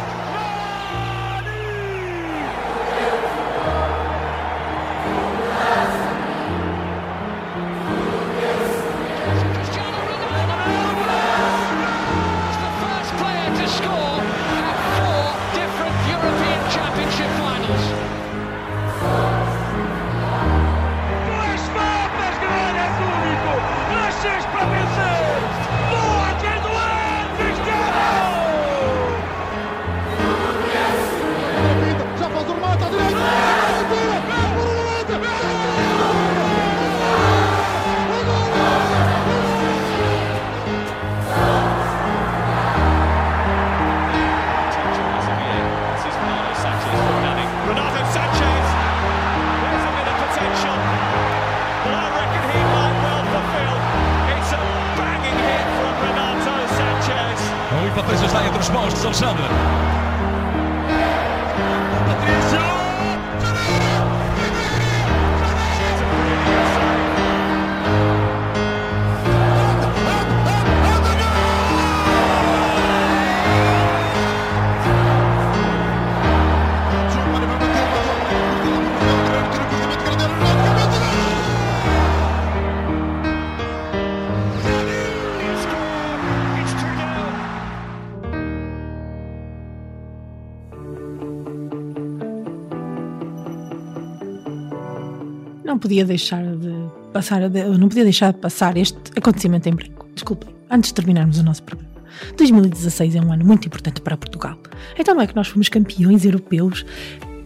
Podia deixar de passar, de, não podia deixar de passar este acontecimento em branco. Desculpem, antes de terminarmos o nosso programa. 2016 é um ano muito importante para Portugal. Então não é que nós fomos campeões europeus.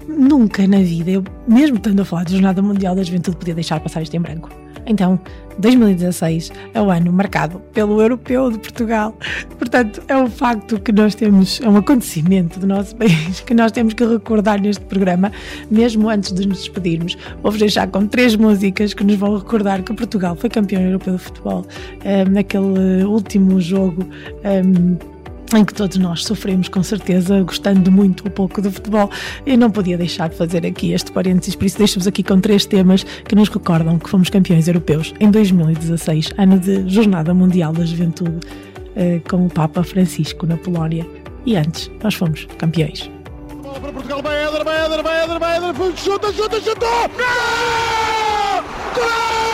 Nunca na vida, eu, mesmo estando a falar de Jornada Mundial da Juventude, podia deixar passar isto em branco. Então, 2016 é o ano marcado pelo Europeu de Portugal. Portanto, é um facto que nós temos, é um acontecimento do nosso país que nós temos que recordar neste programa, mesmo antes de nos despedirmos. Vou-vos deixar com três músicas que nos vão recordar que Portugal foi campeão europeu de futebol um, naquele último jogo. Um, em que todos nós sofremos com certeza, gostando muito ou pouco do futebol, eu não podia deixar de fazer aqui este parênteses, por isso deixo-vos aqui com três temas que nos recordam que fomos campeões europeus em 2016, ano de Jornada Mundial da Juventude, eh, com o Papa Francisco na Polónia. E antes, nós fomos campeões. Bola para Portugal, vai Éder, vai Éder, vai Éder, vai Éder, chuta, chuta, chuta! Gol!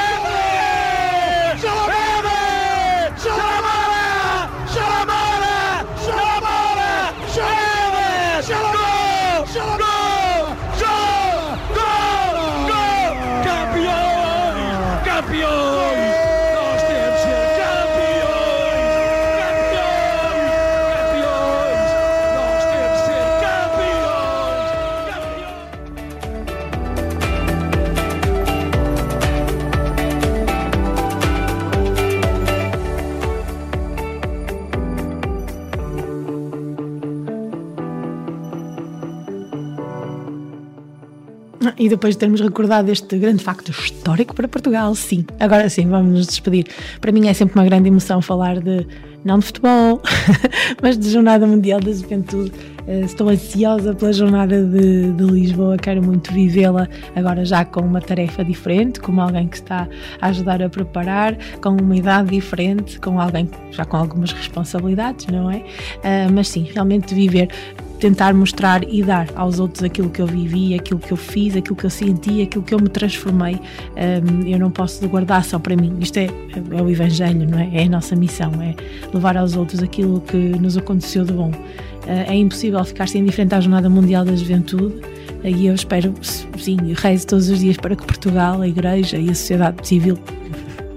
E depois de termos recordado este grande facto histórico para Portugal, sim, agora sim, vamos nos despedir. Para mim é sempre uma grande emoção falar de, não de futebol, mas de Jornada Mundial da Juventude. Eh, Estou ansiosa pela Jornada de, de Lisboa, quero muito vivê-la agora já com uma tarefa diferente, como alguém que está a ajudar a preparar, com uma idade diferente, com alguém já com algumas responsabilidades, não é? Ah, mas sim, realmente viver tentar mostrar e dar aos outros aquilo que eu vivi, aquilo que eu fiz, aquilo que eu senti, aquilo que eu me transformei. Eu não posso guardar só para mim. Isto é, é o Evangelho, não é? É a nossa missão, é levar aos outros aquilo que nos aconteceu de bom. Uh, é impossível ficar-se indiferente à Jornada Mundial da Juventude. E eu espero, sim, rezo todos os dias para que Portugal, a Igreja e a sociedade civil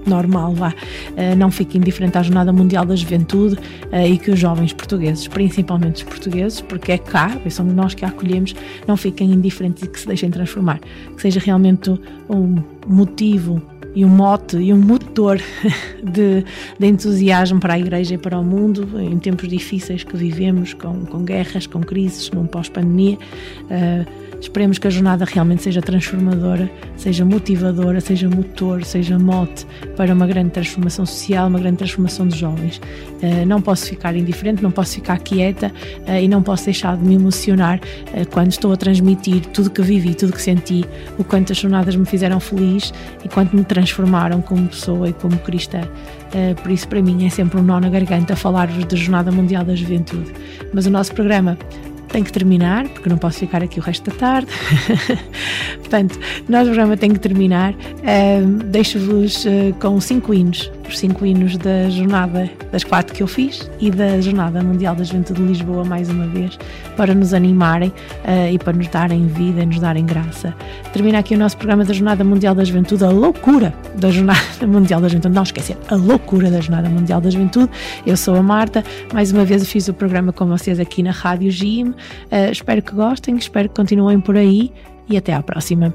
normal, vá, uh, não fique indiferente à Jornada Mundial da Juventude uh, e que os jovens portugueses, principalmente os portugueses, porque é cá, somos nós que a acolhemos, não fiquem indiferentes e que se deixem transformar. Que seja realmente um motivo e um mote e um motor de, de, entusiasmo para a Igreja e para o mundo em tempos difíceis que vivemos, com, com guerras, com crises, num pós-pandemia. Uh, Esperemos que a jornada realmente seja transformadora, seja motivadora, seja motor, seja mote para uma grande transformação social, uma grande transformação dos jovens. Uh, não posso ficar indiferente, não posso ficar quieta uh, e não posso deixar de me emocionar uh, quando estou a transmitir tudo que vivi, tudo que senti, o quanto as jornadas me fizeram feliz e quanto me transformaram como pessoa e como cristã. por isso, para mim, é sempre um nó na garganta falar-vos da Jornada Mundial da Juventude. Mas o nosso programa tem que terminar, porque não posso ficar aqui o resto da tarde. Portanto, o nosso programa tem que terminar. Uh, Deixo-vos uh, com cinco hinos, os cinco hinos da jornada das quatro que eu fiz e da Jornada Mundial da Juventude de Lisboa, mais uma vez, para nos animarem uh, e para nos darem vida e nos darem graça. Termina aqui o nosso programa da Jornada Mundial da Juventude, a loucura da Jornada Mundial da Juventude. Não esquecer, a loucura da Jornada Mundial da Juventude. Eu sou a Marta, mais uma vez fiz o programa com vocês aqui na Rádio Gim. Uh, espero que gostem, espero que continuem por aí e até à próxima.